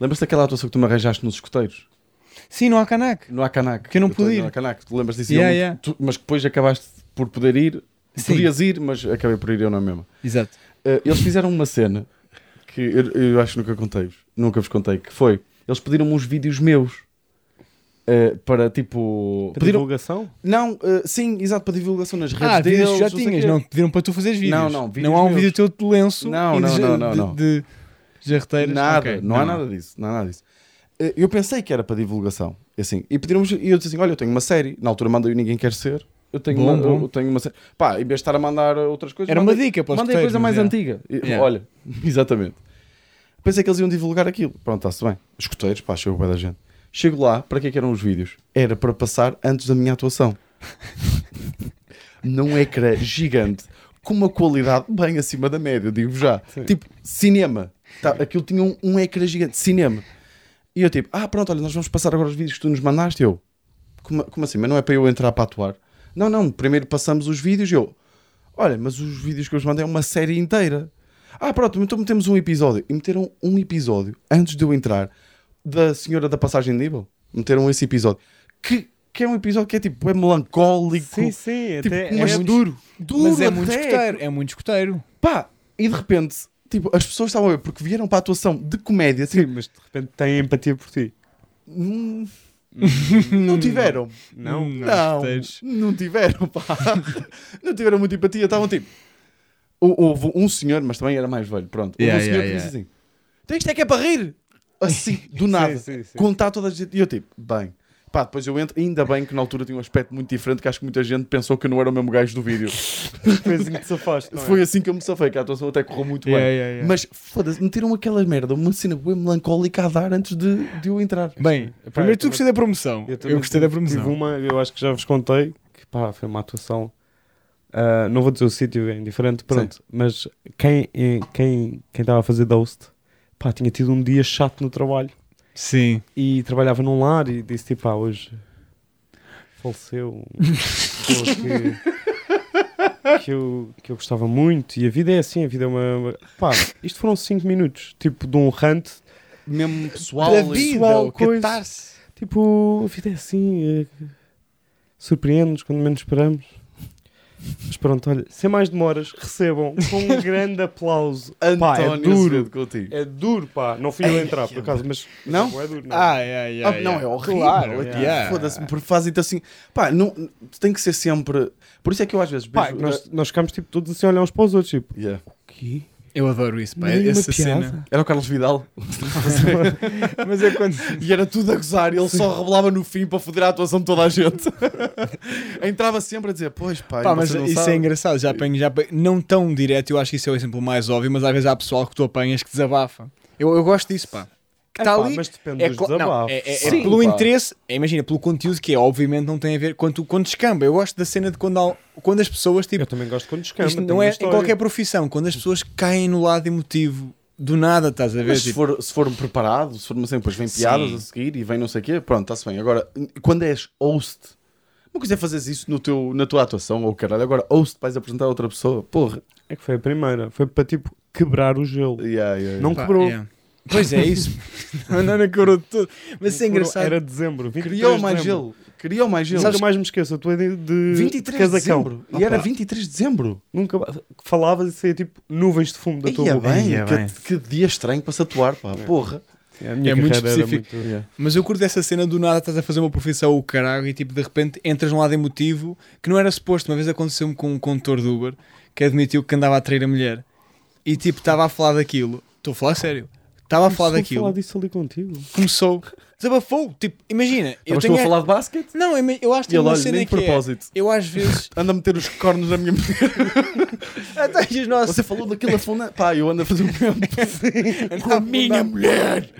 Lembras-te daquela atuação que tu me arranjaste nos escoteiros? Sim, não há canac. No Acanac. Que eu não pude ir. No Acanac. Tu lembras disso? Yeah, não- yeah. tu- mas depois acabaste por poder ir. Sim. Podias ir, mas acabei por ir eu na mesma. Exato. Uh, eles fizeram uma cena que eu, eu acho que nunca contei-vos. Nunca vos contei. Que foi. Eles pediram-me uns vídeos meus. uh, para tipo. Para Pediram, divulgação? não, uh, sim, exato, para divulgação nas redes Ah, deles. já não tinhas, não pediram para tu fazeres vídeos. Não, não, vídeos Não há um meus. vídeo teu de lenço Não, não, de, não, não, de, não. de jarreteiras. Nada, Ok, não, há nada disso, não há nada disso. Eh, Eu pensei que era para divulgação, e assim, e pediram e eu disse assim, olha, eu tenho uma série, na altura mandei o Ninguém Quer Ser, eu tenho, Bom, uma, bom. eu tenho uma série, pá, em vez de estar a mandar outras coisas, Era uma mandei- dica para os mandei escoteiros, coisa mais é. antiga, Yeah. olha, exatamente. Pensei que eles iam divulgar aquilo, pronto, está-se bem, escuteiros, pá, chegou bem da gente. Chego lá, para que é que eram os vídeos? Era para passar antes da minha atuação. Num ecrã gigante, com uma qualidade bem acima da média, digo já. Tipo, cinema. Tá, aquilo tinha um, um ecrã gigante, cinema. E eu tipo, ah, pronto, olha, nós vamos passar agora os vídeos que tu nos mandaste. Eu, como, como assim? Mas não é para eu entrar para atuar? Não, não, primeiro passamos os vídeos eu, olha, mas os vídeos que eu vos mandei é uma série inteira. Ah, pronto, então metemos um episódio. E meteram um episódio, antes de eu entrar, da Senhora da Passagem de Nível. Meteram esse episódio. Que, que é um episódio que é tipo, é melancólico. Sim, sim. Tipo, até mas é duro. Duro Mas é muito escoteiro. É muito escoteiro. Pá, e de repente, tipo, as pessoas estavam a ver porque vieram para a atuação de comédia. Sim, Tipo, mas de repente tem empatia por ti. hum, não tiveram. Não? Não, escuteiros. não tiveram, pá. não tiveram muita empatia. Estavam tipo. Hou- Houve um senhor, mas também era mais velho. Pronto. Houve Yeah, um senhor yeah, que disse assim: Tem isto é que é para rir. Assim, do nada. sim, sim. Contar toda a gente. E eu tipo, bem. Pá, depois eu entro, ainda bem que na altura tinha um aspecto muito diferente, que acho que muita gente pensou que eu não era o mesmo gajo do vídeo. Foi assim que te safaste, é? Foi assim que eu me safei, que a atuação até correu muito Yeah, bem. yeah, yeah. Mas foda-se, meteram aquela merda, uma cena bem melancólica a dar antes de, de eu entrar. Bem, primeiro tu gostei da promoção. Eu, também gostei da promoção. Tive uma, eu acho que já vos contei, que pá, foi uma atuação. ah, não vou dizer o sítio, é indiferente, pronto. Mas quem eh, quem quem estava a fazer da host, pá, tinha tido um dia chato no trabalho Sim. e trabalhava num lar e disse tipo, pá, hoje faleceu uma pessoa que, que, eu, que eu gostava muito e a vida é assim, a vida é uma. uma- Pá, isto foram 5 minutos, tipo de um rant, Mesmo pessoal. Da vida, pessoal, o coisa. Tipo, a vida é assim, é... surpreende-nos quando menos esperamos. Mas pronto, olha, sem mais demoras, recebam com um grande aplauso. pá, é António duro. Contigo. É duro, pá. Não fui eu entrar, por acaso, mas Não? é duro, não. Ah, é, é, Ah, é. não, é horrível. Claro, é yeah. Foda-se, porque fazem-te assim. Pá, não, tem que ser sempre. Por isso é que eu às vezes. Pá, nós, nós ficámos tipo, todos assim a olhar uns para os outros, tipo, Yeah. o quê? Eu adoro isso, pá. Essa piada. cena. Era o Carlos Vidal. Mas é quando. E era tudo a gozar. E ele só revelava no fim para foder a atuação de toda a gente. Entrava sempre a dizer: Pois pá, Pá, mas isso sabe." é engraçado. Já apanho, já apanho- não tão direto, eu acho que isso é o exemplo mais óbvio, mas às vezes há pessoal que tu apanhas que desabafa. Eu, eu gosto disso, pá. Que É está ali. mas depende É, dos desabafos. é, é- é Sim, pelo pá. interesse, é, imagina, pelo conteúdo que é, obviamente não tem a ver quando, quando descamba. Eu gosto da cena de quando, há- quando as pessoas, tipo, Eu também gosto quando descamba. isto não é em qualquer profissão, quando as pessoas caem no lado emotivo do nada, estás a ver? Mas se Tipo, for, se for preparado, se for uma cena, depois vem Sim. piadas a seguir e vem não sei o quê, pronto, está-se bem. Agora, quando és host, não quiser fazer isso no teu, na tua atuação, ou caralho, agora host vais apresentar a outra pessoa, porra. É que foi a primeira. Foi para tipo quebrar o gelo. Yeah, yeah, yeah. Não pá, quebrou. É. Pois é isso. não quebrou de tudo. Mas isso é engraçado. Era dezembro. 23 Criou de mais dezembro. gelo. Criou mais gelo. Nunca mais me esqueço. A tua ideia de 23 de casacão. dezembro. E era pá, 23 de dezembro. Nunca falavas e saía tipo nuvens de fumo da tua Ia boca. bem, Ia que, bem. que dia estranho para se atuar, pá. Porra. A minha É muito específico. muito- Mas eu curto dessa cena do nada, estás a fazer uma profissão o caralho e tipo de repente entras num lado emotivo que não era suposto. Uma vez aconteceu-me com um condutor do Uber que admitiu que andava a trair a mulher e tipo estava a falar daquilo. Estou a falar sério. Estava a falar Começou daquilo. falar disso ali contigo. Começou. Desabafou. Tipo, imagina. Eu Estavas tu tenho. a falar de basquete? Não, eu, eu acho que E tem ele, uma olha, cena nem de que é. propósito. Eu às vezes. Anda a meter os cornos na minha mulher. Até os nossos. Você falou daquilo a funda. Pá, eu ando a fazer o mesmo. Com a minha mulher.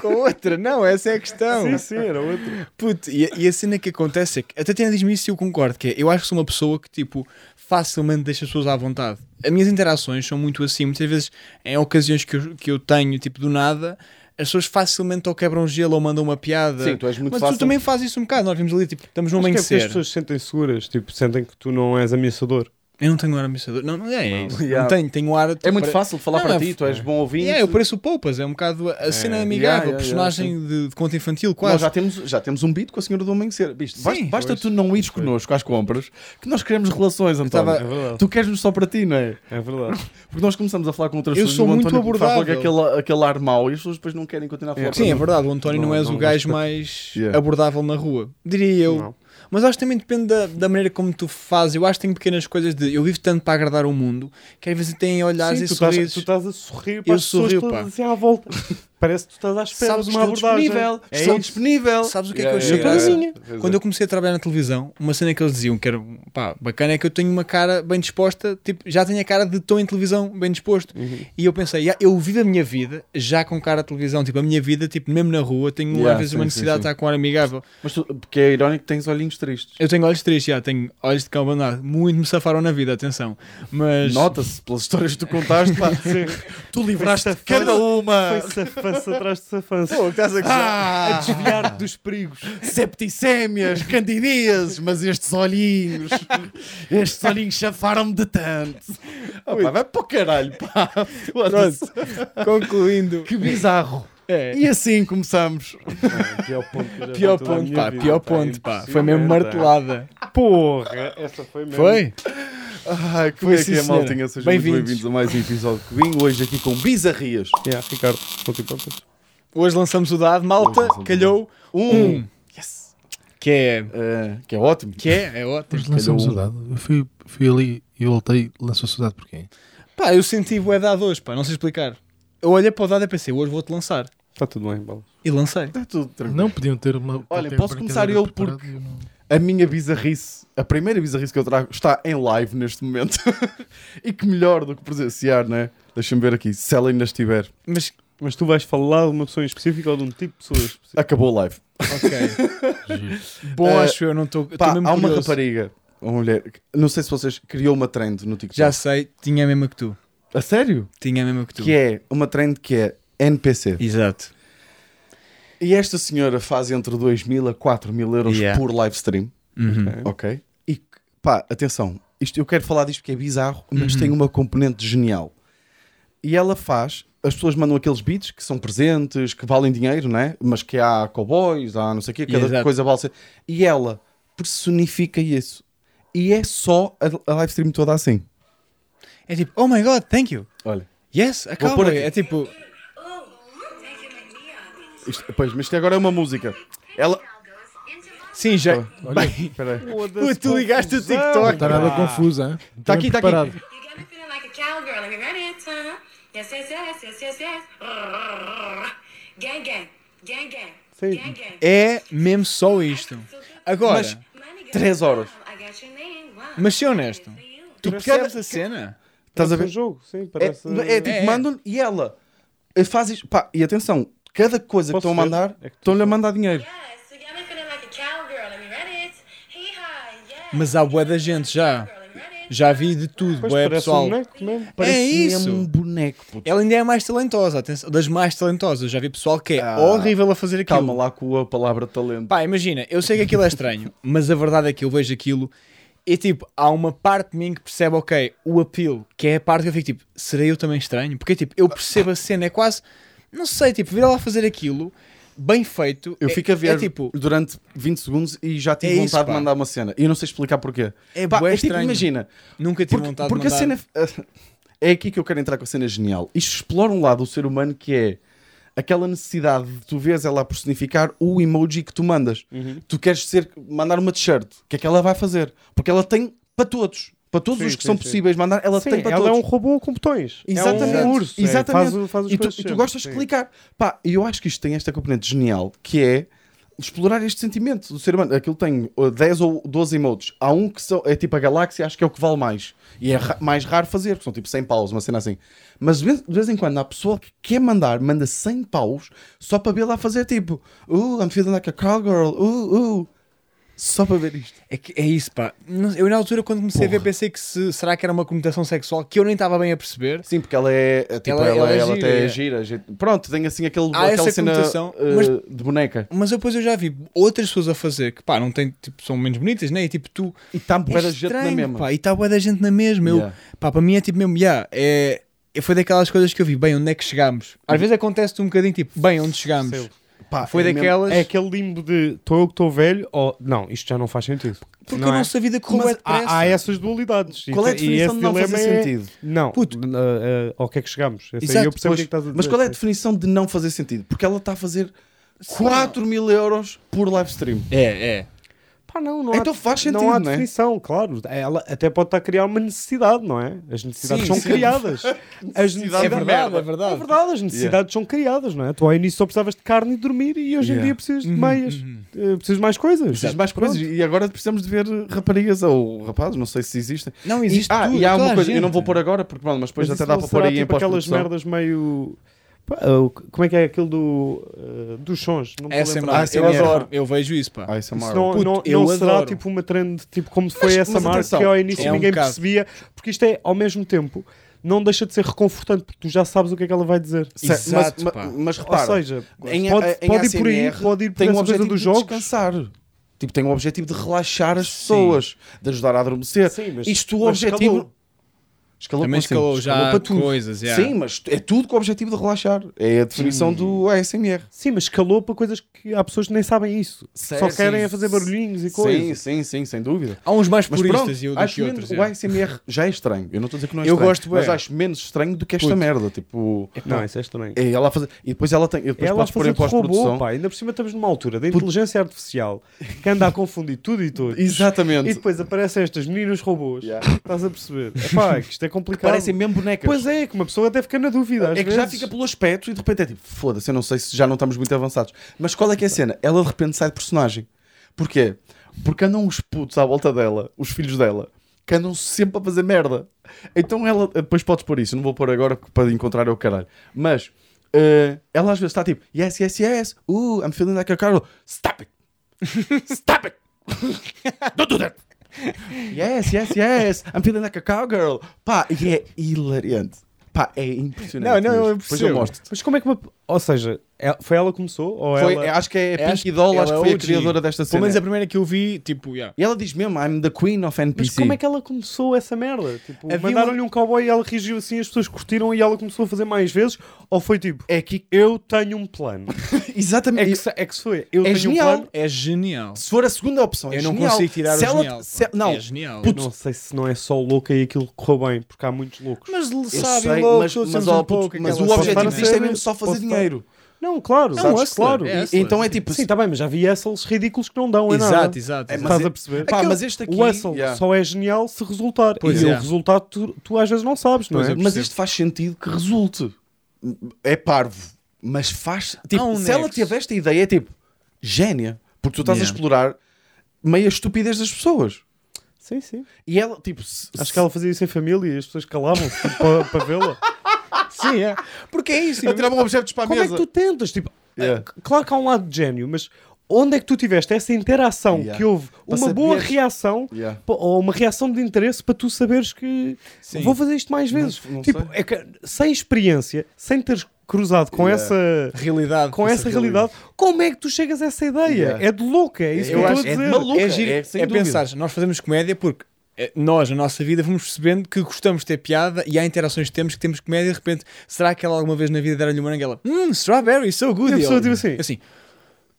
com outra. Não, essa é a questão. Sim, sim, era outro. Puto, e, a- e a cena que acontece é que até tem diz-me isso e eu concordo, que é, eu acho que sou uma pessoa que tipo facilmente deixa as pessoas à vontade. As minhas interações são muito assim, muitas vezes em ocasiões que eu, que eu tenho, tipo do nada, as pessoas facilmente ou quebram gelo ou mandam uma piada. Sim, tu és muito Mas fácil. tu também fazes isso um bocado. Nós vimos ali, tipo, estamos num Acho que é as amanhecer. pessoas se sentem seguras, tipo, sentem que tu não és ameaçador. Eu não tenho um ar ameaçador. Não, não é, é isso. Yeah. Não tenho, tenho ar. É muito pare- fácil de falar Não, para não, ti, tu és bom ouvinte. Yeah, eu pareço o Poupas, é um bocado a cena amigável, yeah, yeah, personagem de, de conto infantil, Nós quase. já temos, já temos um beat com a Senhora do Amanhecer. Viste? Basta, Sim. basta tu não ires connosco às compras que nós queremos relações, António. É. Tu queres-nos só para ti, não é? É verdade. Porque nós começamos a falar com outras Eu pessoas sou e o muito António faz abordável. aquele, aquele ar mau e as pessoas depois não querem continuar a falar. Sim, é verdade, o António não, Não- és não o gajo mais abordável na rua. Diria eu. Mas acho que também depende da, da maneira como tu fazes. Eu acho que tenho pequenas coisas de. Eu vivo tanto para agradar o mundo que às vezes tem olhares Sim, e tu, estás, sorrisos. tu estás a sorrir para Eu as pessoas sorrio, pá. assim à volta. Parece que tu estás à espera Sabes de uma Estou abordagem. disponível, É estou isso. disponível. Sabes o que é Yeah, que eu yeah, achei yeah. Pois Quando é. eu comecei a trabalhar na televisão, uma cena que eles diziam que era pá, bacana é que eu tenho uma cara bem disposta, tipo, já tenho a cara de estou em televisão bem disposto. Uhum. E eu pensei, "Ya, eu vivo a minha vida já com cara de televisão, tipo, a minha vida, tipo, mesmo na rua, tenho Yeah, às vezes sim, uma sim, necessidade sim. de estar com um ar amigável. Mas tu, porque é irónico que tens olhinhos tristes. Eu tenho olhos tristes, já, tenho olhos de cão abandonado. Muito me safaram na vida, atenção. Mas. Nota-se pelas histórias que tu contaste, pá. tu livraste cada uma. Foi safança atrás de safança. Pô, estás a. Ah, Desviar-te dos perigos. septicémias, candidíases, mas estes olhinhos, estes olhinhos chafaram-me de tanto. Ah, pá, vai para o caralho, pá. Foda-se. Concluindo. Que bizarro. É. E assim começamos. Pior ponto, que Pior a ponto, pá, vida, pior pá, ponto, pá. impossível, Foi mesmo martelada. Porra, essa foi mesmo. Foi? Ai, como é Foi que sim, é, senhora. maltinha? Sejam muito Bem-vindos. bem-vindos a mais um episódio que vim hoje aqui com bizarrias. Yeah, Ricardo, não te importas? Hoje lançamos o dado, malta, Hoje lançamos o calhou Um. um. Yes. Que é. Eh, que é ótimo. Que é? É ótimo. Mas lançamos o dado. Eu fui, fui ali e voltei, lançou-se o dado por quem? Pá, eu senti bué dado hoje, pá, não sei explicar. Eu olhei para o dado e pensei, hoje vou-te lançar. Está tudo bem, bola. E lancei. Está tudo tranquilo. Não podiam ter uma. Olha, ter posso começar eu porque- e eu não- A minha bizarrice, a primeira bizarrice que eu trago, está em live neste momento. e que melhor do que presenciar, né? Deixa-me ver aqui, se ela ainda estiver. Mas, Mas tu vais falar de uma pessoa em específico ou de um tipo de pessoa específica? Acabou a live. ok. Bom, Eh, acho eu, não estou. Há uma curioso. rapariga, uma mulher, não sei se vocês criou uma trend no TikTok. Já sei, tinha a mesma que tu. A sério? Tinha a mesma que tu. Que é uma trend que é NPC. Exato. E esta senhora faz entre 2 mil a 4 mil euros Yeah. por live stream. Uhum. Ok? E pá, atenção, isto, eu quero falar disto porque é bizarro, mas Uhum. tem uma componente genial. E ela faz, as pessoas mandam aqueles beats que são presentes, que valem dinheiro, né? Mas que há cowboys, há não sei o quê, cada Exato. coisa vale. ser- E ela personifica isso. E é só a, a live stream toda assim. É tipo, oh my god, thank you. Olha. Yes, a cowboy. É tipo, Isto, pois, mas isto agora é uma música. Ela. sim, já. Bem, espera aí. Pô, tu ligaste o Não TikTok. está nada confuso, hein? Tá aqui, tá aqui. Yes, yes, yes, yes, yes, yes. Gang, gang, gang, gang, Sim. É mesmo só isto. Agora, Mas- Três horas. Mas ser honesto, tu percebes a cena? Estás a ver? jogo, sim, É, parece... é tipo, É. mandam e ela eh, faz isto. Pá, e atenção, cada coisa que Posso estão a mandar, É que estão-lhe a mandar dinheiro. A. Mas há bué da gente já. Já vi de tudo, Pois, bué pessoal. um boneco mesmo. Parece isso. mesmo um boneco. puto. Ela ainda é mais talentosa, atenção, das mais talentosas. Já vi pessoal que é Ah, horrível a fazer aquilo. Calma lá com a palavra talento. Pá, imagina, eu sei que aquilo é estranho, mas a verdade é que eu vejo aquilo e tipo, há uma parte de mim que percebe, ok, o apelo, que é a parte que eu fico tipo, serei eu também estranho? Porque tipo, eu percebo a cena, é quase, não sei, tipo, vir lá fazer aquilo, bem feito. Eu é- fico a ver É tipo, durante 20 segundos e já tive É vontade isso, de mandar uma cena. E eu não sei explicar porquê. É Pá, é tipo, estranho. imagina, nunca tive porque, vontade porque de a mandar. cena é aqui que eu quero entrar com a cena genial. Isto explora um lado do ser humano que é aquela necessidade de tu vês ela a personificar o emoji que tu mandas. Uhum. Tu queres ser, mandar uma t-shirt, o que é que ela vai fazer? Porque ela tem para todos. Para todos Sim, os que sim, são sim. possíveis mandar, ela Sim, tem para ela todos. é um robô com botões. Exatamente. É um urso. é, Exatamente. faz, faz e, tu, e tu gostas de clicar. Pá, e eu acho que isto tem esta componente genial que é explorar este sentimento do ser humano. Aquilo tem uh, 10 ou 12 emotes. Há um que são, é tipo a galáxia, acho que é o que vale mais. E é ra- mais raro fazer, porque são tipo 100 paus, uma cena assim. Mas de vez, de vez em quando há pessoa que quer mandar, manda 100 paus só para ver lá fazer tipo, uh, I'm feeling like a cowgirl, uh, uh. Só para ver isto. É, que, é isso, pá. Não- Eu na altura, quando comecei a ver, Porra. pensei que se, será que era uma conotação sexual que eu nem estava bem a perceber. Sim, porque ela é. é, Tipo, Ela- ela, ela é ela gira, até é. é gira. gente- Pronto, tem assim aquele, Há aquela essa cena conotação, uh, mas- de boneca. Mas depois eu já vi outras pessoas a fazer que, pá, não tem, tipo, são menos bonitas, né? E tipo, tu. E está É bué da gente na estranho, mesma. Pá, e está bué da gente na mesma. Eu, Yeah. pá, para mim é tipo mesmo, yeah, é, é- foi daquelas coisas que eu vi, bem, onde é que chegámos? Às vezes acontece-te um bocadinho tipo, bem, onde chegámos? Percebo. Pá, Foi é mesmo- daquelas. É aquele limbo de estou eu que estou velho ou não, isto já não faz sentido. porque não a é? nossa vida correu bué depressa. Há, há essas dualidades. Qual é a definição de não fazer é- sentido? Não, Puto. uh, uh, ao que é que chegamos? Exato, eu percebo o Pois, que é que estás a dizer. mas qual é a sim. definição de não fazer sentido? Porque ela está a fazer 4 mil euros por live stream. É, é. Pá, não, não Então há, faz sentido, não há não é? definição, claro. Ela até pode estar a criar uma necessidade, não é? As necessidades Sim, são sim. criadas. As Necessidade É de verdade, é verdade. É verdade, as necessidades são criadas, não é? Tu ao início só precisavas de carne e dormir e hoje em Yeah. dia precisas de Uhum, meias, uhum. eh, precisas de mais coisas. Precisas de mais coisas. E agora precisamos de ver raparigas ou rapazes, não sei se existem. Não existe ah, tudo, e há uma coisa, eu gente. não vou pôr agora, porque pronto, mas depois Mas até dá para pôr aí em tipo aquelas pós-produção. merdas meio. Pá, como é que é aquilo do, uh, dos sons? Não me é má, Ah, eu ASMR. adoro, eu vejo isso, pá. Ah, uma não, Puto, não, eu não será adoro. tipo uma trend tipo como foi Mas- essa mas marca atenção, que ao início é um ninguém bocado. percebia, porque isto é ao mesmo tempo não deixa de ser reconfortante porque tu já sabes o que é que ela vai dizer. Exato, mas, pá. mas, mas Ou repara, seja, em- pode, em pode ir por aí, ASMR pode ir por tem essa coisa objetivo dos de jogos. descansar. Tipo, tem o objetivo de relaxar as pessoas, de ajudar a adormecer. Sim, mas- Isto o mas objetivo. Escalou Também escalou já para tudo. coisas, yeah. Sim, mas é tudo com o objetivo de relaxar. É a definição do ASMR. Sim, mas escalou para coisas que há pessoas que nem sabem isso. Certo, Só querem sim. é fazer barulhinhos e Sim, coisas. sim, sim, sem dúvida. Há uns mais Mas puristas pronto, e eu do acho que menos, outros. o é. ASMR já é estranho. Eu não estou a dizer que não é Eu estranho. gosto, mas acho menos estranho do que esta Puto. merda. Tipo, Não, isso é estranho. é ela fazer. E depois ela tem. E depois Ela podes pôr em pós-produção. pá. Ainda por cima estamos numa altura da inteligência artificial que anda a confundir tudo e tudo. Exatamente. E depois aparecem estas meninas robôs. Estás a perceber? Epá, que isto é complicado. Parecem mesmo bonecas. Pois é, que uma pessoa até fica na dúvida. às É que já vezes. fica pelo aspecto e de repente é tipo, foda-se, eu não sei se já não estamos muito avançados. Mas qual é que é a cena? Ela de repente sai de personagem. Porquê? Porque andam os putos à volta dela, os filhos dela, que andam sempre a fazer merda. Então ela, depois podes pôr isso, não vou pôr agora para encontrar é o caralho. Mas eh, ela às vezes está tipo, yes, yes, yes, uh, I'm feeling like a Carol. Stop it! Stop it! Don't do that! Yes, yes, yes, I'm feeling like a cowgirl. Pá, e é hilariante. Pá, é impressionante. Não, não, eu. Depois eu percebo. mostro. Mas como é que uma... Ou seja, é- foi ela que começou? Ou Foi, ela... Acho que é É, a Pinky Doll, acho que é foi a criadora desta Pelo cena. menos a primeira que eu vi, tipo, yeah. E ela diz mesmo, I'm the queen of Mas NPC. como é que ela começou essa merda? Tipo, Havia mandaram-lhe um cowboy e ela reagiu assim, as pessoas curtiram e ela começou a fazer mais vezes? Ou foi tipo, É que... eu tenho um plano? Exatamente. É que, é que foi, eu É tenho genial. um plano. é genial. Se for a segunda opção, é Eu não genial. consigo tirar se o ela, genial. se- não, É genial. Eu não sei se não é só louca e aquilo correu bem, porque há muitos loucos. Mas sabe, mas, mas, um puto, mas aquela o objetivo disto é mesmo só fazer estar- dinheiro. Não, claro, É um sabes, hustler, claro. é E- hustler. então é tipo... Sim, está bem, mas já vi hustles ridículos que não dão em nada. Exato, exato. É, exato. mas Estás é- a perceber? Pá, Aquele- mas este aqui... O hustle Yeah. só é genial se resultar. Pois e é. o resultado tu, tu às vezes não sabes, não Pois é? é. Mas isto faz sentido que resulte. É parvo. Mas faz... Tipo, se ela teve esta ideia, é tipo... Génia. Porque tu estás Yeah. a explorar meia estupidez das pessoas. Sim, sim. E ela, tipo... se- Acho que ela fazia isso em família e as pessoas calavam-se tipo, para, para vê-la. Sim, é. Porque é isso. Eu tirava um objetos para a Como é que tu tentas? Tipo, Yeah. c- claro que há um lado de gênio, mas onde é que tu tiveste essa interação Yeah. que houve Para uma boa reação Yeah. ou uma reação de interesse para tu saberes que Sim. vou fazer isto mais vezes? não tipo, sei. é que, sem experiência, sem teres cruzado com Yeah. essa Realidade. com essa realidade, como é que tu chegas a essa ideia? Yeah. É de louca, é isso Eu que eu acho- estou a é dizer. maluco. é, giro, é é, sem dúvida. pensar, nós fazemos comédia porque nós, na nossa vida, vamos percebendo que gostamos de ter piada e há interações que temos que temos comédia e de repente, será que ela alguma vez na vida deram-lhe uma ela Hum, strawberry, so good. E a pessoa tipo assim, assim,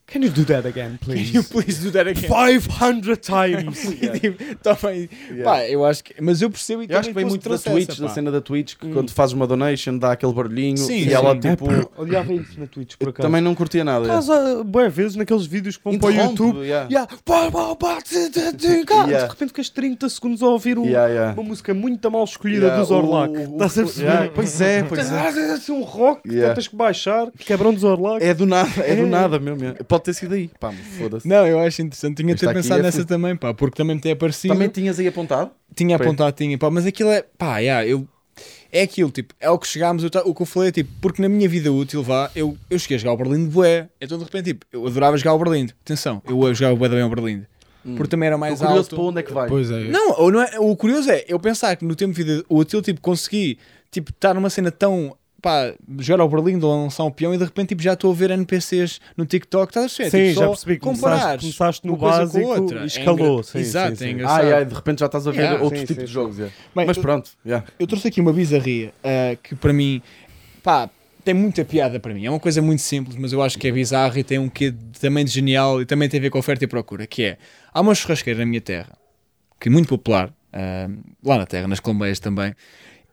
Can you do that again, can you please? please do that again? 500 times. Tipo, toma aí. Pá, eu acho que, mas eu percebo e Eu acho que vem também muito da Twitch, essa, da pá. cena da Twitch, que quando fazes uma donation dá aquele barulhinho Sim, e sim. ela É, tipo. Olhava isso na Twitch, por acaso. também não curtia nada. Casa, boas vezes naqueles vídeos que vão para o YouTube. yeah. Yeah. Pá, pá, pá, Yeah. De repente ficas 30 segundos a ouvir um- Yeah, yeah. uma música muito mal escolhida Yeah, dos Orlac. Estás a perceber? yeah, Pois é, pois é. É assim um rock, Yeah. então tens que baixar, quebram dos Orlac. É do nada, é do É. nada mesmo. Pode ter sido aí. Pá, foda-se. Não, eu acho interessante. Tinha de ter pensado é nessa também, pá, porque também me tem aparecido. Também tinhas aí apontado? Tinha Foi. apontado, tinha, pá, mas aquilo é, pá, yeah, eu, é aquilo, tipo, é o que chegámos, eu o que eu falei é tipo, porque na minha vida útil, vá, eu, eu cheguei a jogar o Berlim de bué, então de repente, tipo, eu adorava jogar o Berlim, atenção, eu jogava bué bem o Berlim, porque também era mais Estou curioso alto. para onde é que vai. Pois é. Não, ou não é, o curioso é eu pensar que no tempo de vida o Atil tipo, consegui tipo, estar numa cena tão pá, jogar ao Berlim, de lançar um peão e de repente tipo, já estou a ver NPCs no TikTok, estás a ver? Sim, tipo, já percebi. Começaste, comparares começaste no coisa com básico outra. e É escalou. engra- sim, Exato, sim, é sim. engraçado. Ai, ai, de repente já estás a ver Yeah. outro Sim, tipo sim, de sim. jogos. yeah. Bem, Mas eu- pronto, yeah. eu trouxe aqui uma bizarria ah, que para mim, pá, tem muita piada para mim. É uma coisa muito simples, mas eu acho que é bizarra e tem um quê de- também de genial e também tem a ver com oferta e procura, que é, há uma churrasqueira na minha terra, que é muito popular, ah, lá na terra, nas Colombeias também,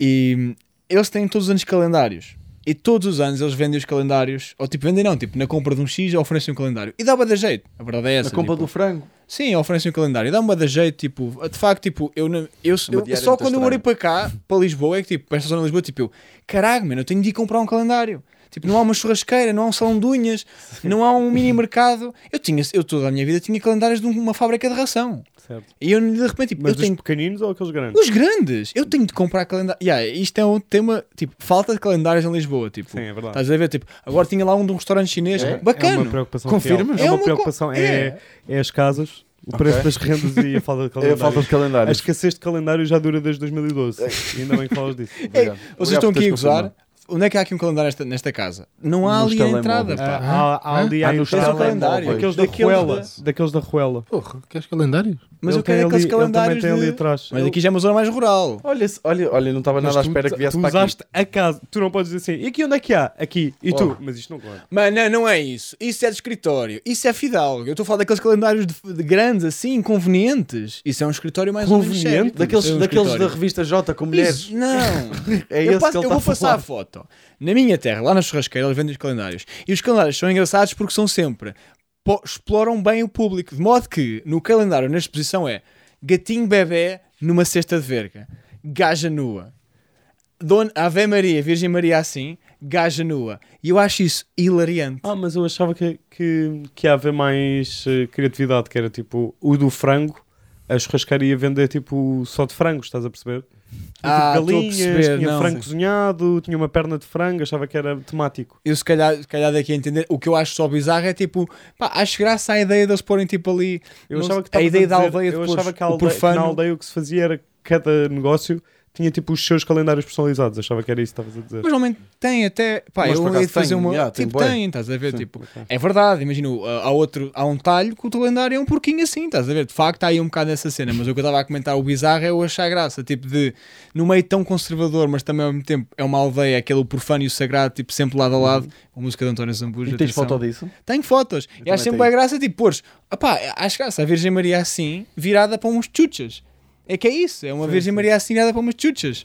e eles têm todos os anos calendários. E todos os anos eles vendem os calendários, ou tipo, vendem não, tipo, na compra de um X oferecem um calendário. E dá para dar jeito, a verdade é essa. Na compra tipo, do frango. Sim, oferecem um calendário. Dá-me uma da jeito, tipo, de facto, tipo, eu, eu, eu, só quando eu morei para cá, para Lisboa, é que tipo, para esta zona de Lisboa, tipo, eu, caralho, mano, eu tenho de ir comprar um calendário. Tipo, não há uma churrasqueira, não há um salão de unhas, não há um mini mercado. Eu tinha, eu toda a minha vida tinha calendários de uma fábrica de ração. Certo. E eu de repente, tipo, Mas eu os tenho pequeninos ou aqueles grandes? os grandes, eu tenho de comprar calendário. Yeah, isto é um tema, tipo, falta de calendários em Lisboa, tipo. Sim, é verdade. Estás a ver, tipo, agora tinha lá um de um restaurante chinês, É? É bacana. uma preocupação Confirmas? É É uma, uma preocupação. co- É, é as casas, o preço Ok. das rendas e a falta de É a calendário. falta de A calendário. escassez de calendário já dura desde 2012. E ainda bem que falas disso. Obrigado. Vocês Obrigado estão aqui a gozar. Onde é que há aqui um calendário nesta, nesta casa? Não há Nos ali a entrada, pá. Há, há ali Ah, à nos entrada telemóveis. Daqueles da Ruela. da- Daqueles da Ruela. Porra, queres calendários? Mas Ele eu quero aqueles ele calendários também tem ali de- atrás. Mas Ele- aqui já é uma zona mais rural. Olha, olha, olha, não estava nada à tu- espera que viesse tu para aqui. usaste a casa. Tu não podes dizer assim. E aqui onde é que há? Aqui. E Oh. tu? Mas isto não conta. Mas não, não é isso. Isso é de escritório. Isso é fidalgo. Eu estou a falar daqueles calendários de, de grandes, assim, convenientes. Isso é um escritório mais. Conveniente? Daqueles, é um daqueles da revista J com mulheres. Isso, não. É eu esse passo- que ele eu vou a passar a falar. Foto. Na minha terra, lá na churrasqueira, eles vendem os calendários. E os calendários são engraçados porque são sempre. exploram bem o público. De modo que no calendário, na exposição, é gatinho bebê numa cesta de verga, gaja nua. Dona Ave Maria, Virgem Maria assim, gaja nua. E eu acho isso hilariante. Ah, mas eu achava que, que, que ia haver mais eh, criatividade, que era tipo o do frango, a churrascaria ia vender tipo só de frango, estás a perceber? Tinha, Ah, tipo, a galinhas, tinha não. frango cozinhado, tinha uma perna de frango, achava que era temático. Eu se calhar, se calhar daqui a entender, o que eu acho só bizarro é tipo, pá, acho graça à ideia deles porem tipo ali Eu não achava que a ideia da dizer- aldeia de Eu achava que, a aldeia, que na aldeia o que se fazia era cada negócio tinha tipo os seus calendários personalizados. Achava que era isso que estavas a dizer. Mas normalmente tem até. Pá, Mas eu por ia acaso fazer tem, uma. yeah, tem tipo, bué. tem, estás a ver? Sim. Tipo, é verdade, imagina, há, outro, há um talho que o calendário é um porquinho assim, estás a ver? De facto, há aí um bocado nessa cena, mas o que eu estava a comentar, o bizarro é eu achar graça, tipo de, no meio tão conservador, mas também ao mesmo tempo é uma aldeia, aquele profano e o sagrado, tipo sempre lado a lado, a música de António Zambujo. E tens atenção. foto disso? Tenho fotos. e também acho sempre tenho. bem graça, tipo, pôres, opá, acho graça a Virgem Maria assim, virada para uns chuchas. É que é isso, é uma Virgem Maria assim virada para umas chuchas.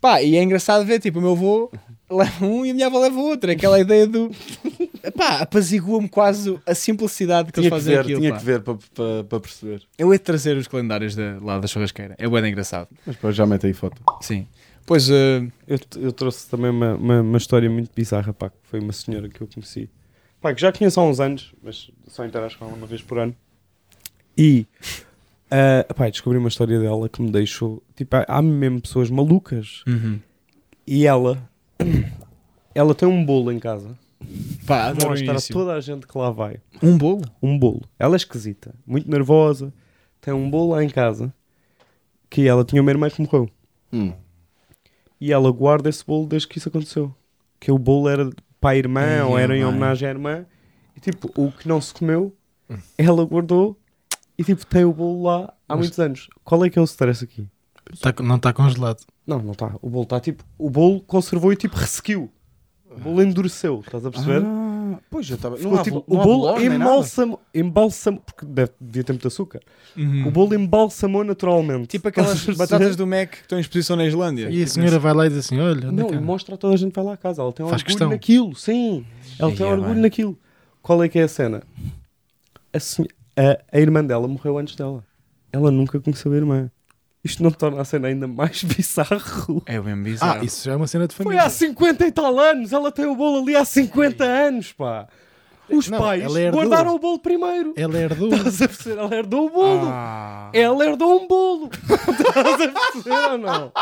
Pá, e é engraçado ver, tipo, o meu avô leva um e a minha avó leva outro. Aquela ideia do. Pá, apazigua-me quase a simplicidade que Tinha eles que fazem ver, aquilo. tinha pá. que ver para, para, para perceber. Eu de trazer os calendários da, lá da churrasqueira. É bem engraçado. Mas depois já mete aí foto. Sim. Pois, eh, Eu, eu trouxe também uma, uma, uma história muito bizarra, pá, que foi uma senhora que eu conheci. Pá, que já conheço há uns anos, mas só interajo com ela uma vez por ano. E, pá, descobri uma história dela que me deixou... Tipo, há, há mesmo pessoas malucas. uhum. E ela... Ela tem um bolo em casa. pá, adoro o Mostra a toda a gente que lá vai. Um bolo? Um bolo. Ela é esquisita. Muito nervosa. Tem um bolo lá em casa. Que ela tinha uma irmã que morreu. Hum. E ela guarda esse bolo desde que isso aconteceu. Que o bolo era para a irmã Ai, ou era em mãe. homenagem à irmã. E tipo, o que não se comeu, ela guardou e tipo, tem o bolo lá há Mas- muitos anos. Qual é que é o stress aqui? Tá- não está congelado. Não, não está. O bolo está tipo, o bolo conservou e tipo ressequiu. O bolo endureceu, estás a perceber? Ah, pois eu estava. Ficou, Não há, tipo, não o bolo embalsamou, embalsamou, porque deve, devia ter muito açúcar. Uhum. O bolo embalsamou naturalmente. Tipo aquelas Estás a batatas do Mac que estão em exposição na Islândia. E a senhora vai lá e diz assim: Olha, Não, é que e é? mostra a toda a gente que vai lá à casa. Ela tem Faz orgulho questão. naquilo, sim. Ela tem é orgulho bem. naquilo. Qual é que é a cena? A, senho- a- a irmã dela morreu antes dela. Ela nunca conheceu a irmã. Isto não torna a cena ainda mais bizarro. É bem bizarro. Ah, isso já é uma cena de Foi família. há 50 e tal anos. Ela tem o bolo ali há 50 anos, pá. Os Não, pais guardaram o bolo primeiro. Ela herdou. Estás a perceber? Ela herdou o bolo. Ah. Ela herdou um bolo. Estás a perceber ou não?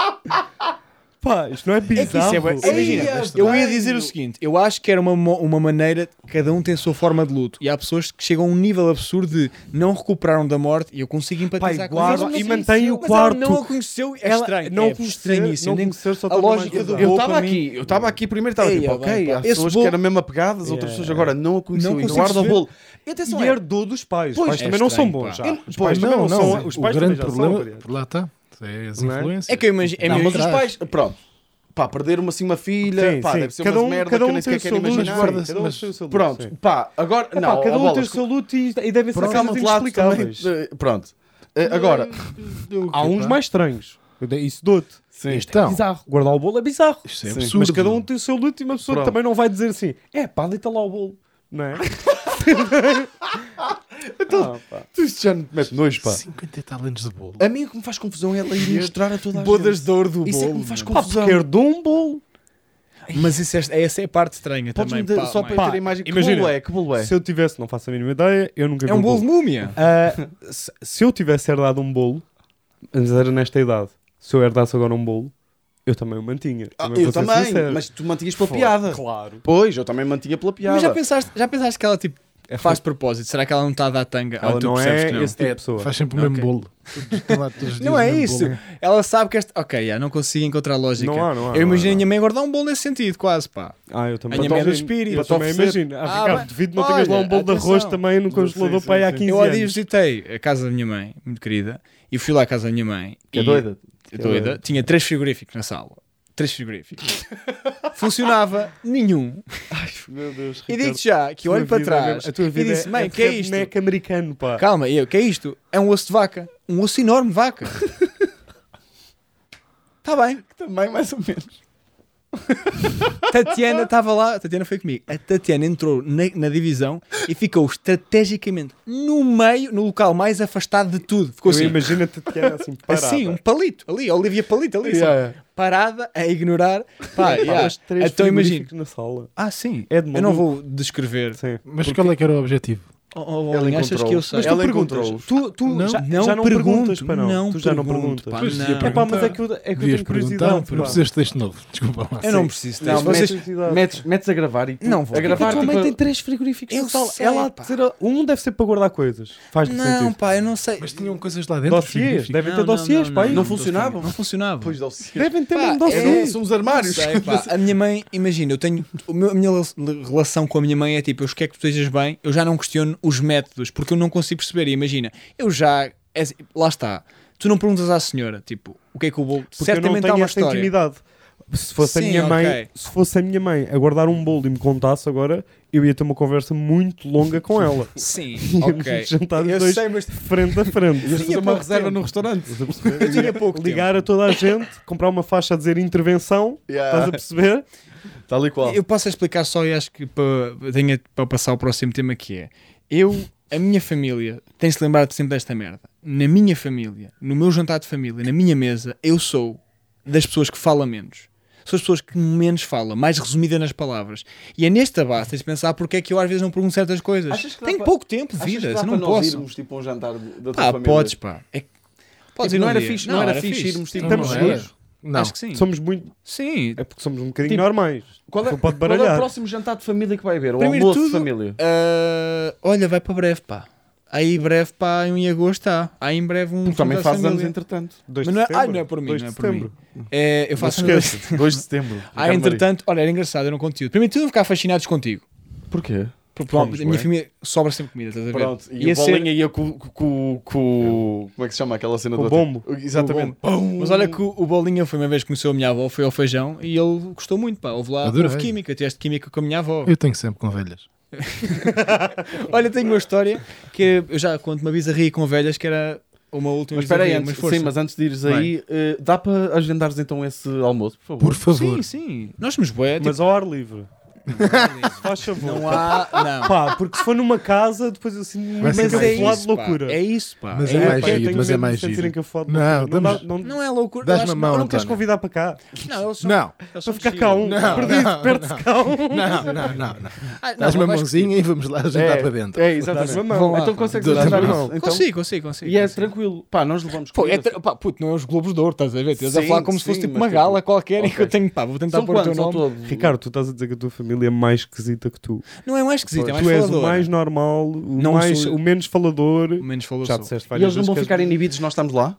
Pá, isto não é É que isso é bizarro. Imagina, eu ia dizer o seguinte: eu acho que era uma, uma maneira, cada um tem a sua forma de luto, e há pessoas que chegam a um nível absurdo de não recuperaram da morte, e eu consigo empatizar com guarda isso. e mantém o Mas quarto. Ela não a conheceu, é Ela estranho. não é estranhíssimo. não Nem- conhecer só a lógica do bizarro. Eu estava aqui, eu estava aqui primeiro, estava tipo, ok, há pessoas que eram mesmo apegadas, outras pessoas agora não a conheciam Não e guarda o bolo. E atenção, é, herdou dos pais. Os Pois, pais é também não são bons. Os pois, pais também não são. Os o pais grande também já são. problema, lá está. É as é? influências. É que eu imagino. É mesmo mas os pais, pronto, pá, perderam assim uma filha, Sim, pá, sim. deve ser Cada umas um, merda cada que eu um nem tem sequer o seu quero imaginar. guarda-se, Cada um mas- tem o seu luto, Pronto, sim. pá, agora, Epá, não, cada um tem o seu luto e, e devem ser calma coisas de lado também, inexplicáveis. pronto. Eh, Agora, Há uns mais estranhos. Isso dou-te. sim. Então, Bizarro. Guardar o bolo é bizarro. isto é Sim. absurdo. Mas cada um tem o seu luto e uma pessoa Pronto. também não vai dizer assim: é pá, deita lá o bolo. Não é? Ah, pá. Tu isto já me mete nojo, pá. 50 e tal anos de bolo. A mim o que me faz confusão é ela ir mostrar a toda a Bodas gente. de ouro do Isso é que bolo. me faz meu. Pá, confusão. porque herdou um bolo. Mas isso é, essa é a parte estranha Podes-me também. dar- pá, só mãe. para eu ter a imagem. Que imagina, bolo é? Que bolo é? Se eu tivesse, não faço a mínima ideia, eu nunca vi É um bolo de múmia. Ah, se, se eu tivesse herdado um bolo, mas era nesta idade, se eu herdasse agora um bolo, eu também o mantinha. Ah, eu também, sincero. mas tu mantinhas pela piada. Claro. Pois, eu também mantinha pela piada. Mas já pensaste, já pensaste que ela tipo, faz de propósito? Será que ela não está a dar tanga? Ela tu não percebes é que não? esse tipo É, de pessoa. Faz sempre o mesmo bolo. Não é isso. bolo. Ela sabe que este. Ok, já não consigo encontrar lógica. Não há, não há. eu imaginei a minha mãe guardar um bolo nesse sentido, quase, pá. Ah, eu também. A minha mãe é espírito. Eu também imagino. Ah, Ah, Ricardo, devido não tenhas lá um bolo de arroz também no congelador para aí há sim. 15 Eu há anos. dias visitei a casa da minha mãe, muito querida, e fui lá à casa da minha mãe. Que é doida. É doida. Tinha três frigoríficos na sala. Três frigoríficos. Funcionava nenhum. Meu Deus, E Ricardo, digo já que eu olho para vida é trás a tua e vida disse: Mãe, é que é isto? americano, pá. Calma, e eu, que é isto? É um osso de vaca. Um osso enorme de vaca. Está bem. Também, mais ou menos. Tatiana estava lá, a Tatiana foi comigo. A Tatiana entrou na, na divisão e ficou estrategicamente no meio, no local mais afastado de tudo. Ficou Eu assim, imagino a Tatiana assim, parada. assim, um palito ali, Olivia Palito ali, só, Yeah. parada a ignorar. Pá, yeah. três Então imagina. na sala. Ah, sim. É Eu não vou descrever. Sim. Mas qual é que era o objetivo? Oh, oh, Ela achas encontrou. que eu sei? Mas tu Ela. Tu, tu Não. já, Não já não pergunto, perguntas para não. não tu já não perguntas. pá, não. É pá, mas é que eu, é que eu Devias tenho perguntar, curiosidade. não precisas de texto novo. Desculpa lá. Eu não preciso Não, disso. Vocês... Curiosidade. Metes, metes a gravar e tu- Não vou. A gravar, a tua mãe tipo, tem três frigoríficos Eu sei, Ela de a- um deve ser para guardar coisas. Faz Não, sentido. pá, eu não sei. Mas tinham coisas lá dentro. Dossiês, frigorífico. devem ter dossiês, não, pá. não, funcionavam? Não funcionava. Pois -se. Devem ter mesmo é- dossiês. São os armários. A minha mãe, imagina, eu tenho. o meu- a minha rela- relação com a minha mãe é tipo: eu quero que tu estejas bem, eu já não questiono os métodos, porque eu não consigo perceber. E imagina, eu já. é assim, lá está. Tu não perguntas à senhora, tipo, o que é que o bolo. Porque eu não Certamente há tenho uma esta história. intimidade. Se fosse, Sim, a minha mãe, se fosse a minha mãe a guardar um bolo e me contasse agora, eu ia ter uma conversa muito longa com ela. Sim, ok. jantar Eu dois sei, mas frente a frente. Ias fazer uma reserva no restaurante. Estás a perceber? eu tinha pouco Ligar a toda a gente, comprar uma faixa a dizer intervenção, estás a perceber? Tal e qual. Eu posso explicar só e acho que para, tenho para passar ao próximo tema que é eu, a minha família, tem-se lembrado sempre desta merda. Na minha família, no meu jantar de família, na minha mesa, eu sou das pessoas que fala menos. Sou as pessoas que menos fala, mais resumida nas palavras. E é nesta base, tens de pensar porque é que eu às vezes não pergunto certas coisas. Achas que dá Tenho pa- pouco tempo de Achas que vida, dá não posso. irmos tipo a um jantar da tua Pá, família? podes, pá. É, que- podes Tipo, ir não num era dia. fixe, não era fixe irmos, tipo, não seguros. era. Não. Acho que sim. Somos muito. Sim. É porque somos um bocadinho Tipo, normais. Qual é, Não pode qual é o próximo jantar de família que vai haver? O Primeiro almoço tudo- de família? Ah, olha, vai para breve, pá. Aí breve, pá, em agosto está. Aí em breve um. Tu também fazes anos entretanto. 2 Mas de não é- setembro. ai, não é por mim, 2 não é de por mim. setembro. É, eu Não faço anos- esqueça, 2 de setembro. Ah, entretanto, olha, era engraçado, era um conteúdo. Primeiro de tudo, ficar fascinados contigo. Porquê? Porque a minha bué. família sobra sempre comida, estás a ver? Pronto, e o ser- bolinha ia com, com, com, Como é que se chama aquela cena do o bombo. Exatamente. Mas olha que o, o Bolinha foi uma vez que conheceu a minha avó, foi ao feijão e ele gostou muito, pá. Houve lá, houve química, tiveste química com a minha avó. Eu tenho sempre com velhas. Olha, tenho uma história que eu já conto uma bizarria com velhas que era uma última Mas espera aí, antes, força. sim, mas antes de ires aí, eh, dá para agendares então esse almoço, por favor? Por favor. Sim, sim. Nós somos bué, tipo, Mas ao ar livre. Faz favor. Não há. Não. Pá, porque se for numa casa, depois eu sinto muito Mas é encafuado isso, de pá. loucura. É isso, pá. Mas é, é mais pá, eu giro, tenho mas é mais giro. Não, damos- dá- não, Não é loucura. eu Dás-me a que mão, não não, queres convidar para cá? não, eles são, Não, eles Para ficar cá um. Não, Perdido, não, perto de cá um. não, não, não, não. Ah, não, Dás-me a eu que- mãozinha e vamos lá jantar para dentro. É, exatamente. Dás-me a mão. Vão lá. Então consegues Dou-te a ajudar mão. Consigo, consigo, consigo. e é tranquilo. Pá, nós levamos Pô, é pá, puto, não é os Globos de Ouro, estás a ver? Estás a falar como se fosse tipo uma gala qualquer e que eu tenho, pá, vou tentar pôr o teu nome. todo? Ricardo, tu estás a dizer que a tua família é mais esquisita que tu. Não é mais esquisito, é mais tu és o mais normal, o, Não mais, sou- o menos falador. O menos falou Já disseste E várias eles não vão que és- ficar inibidos, nós estamos lá?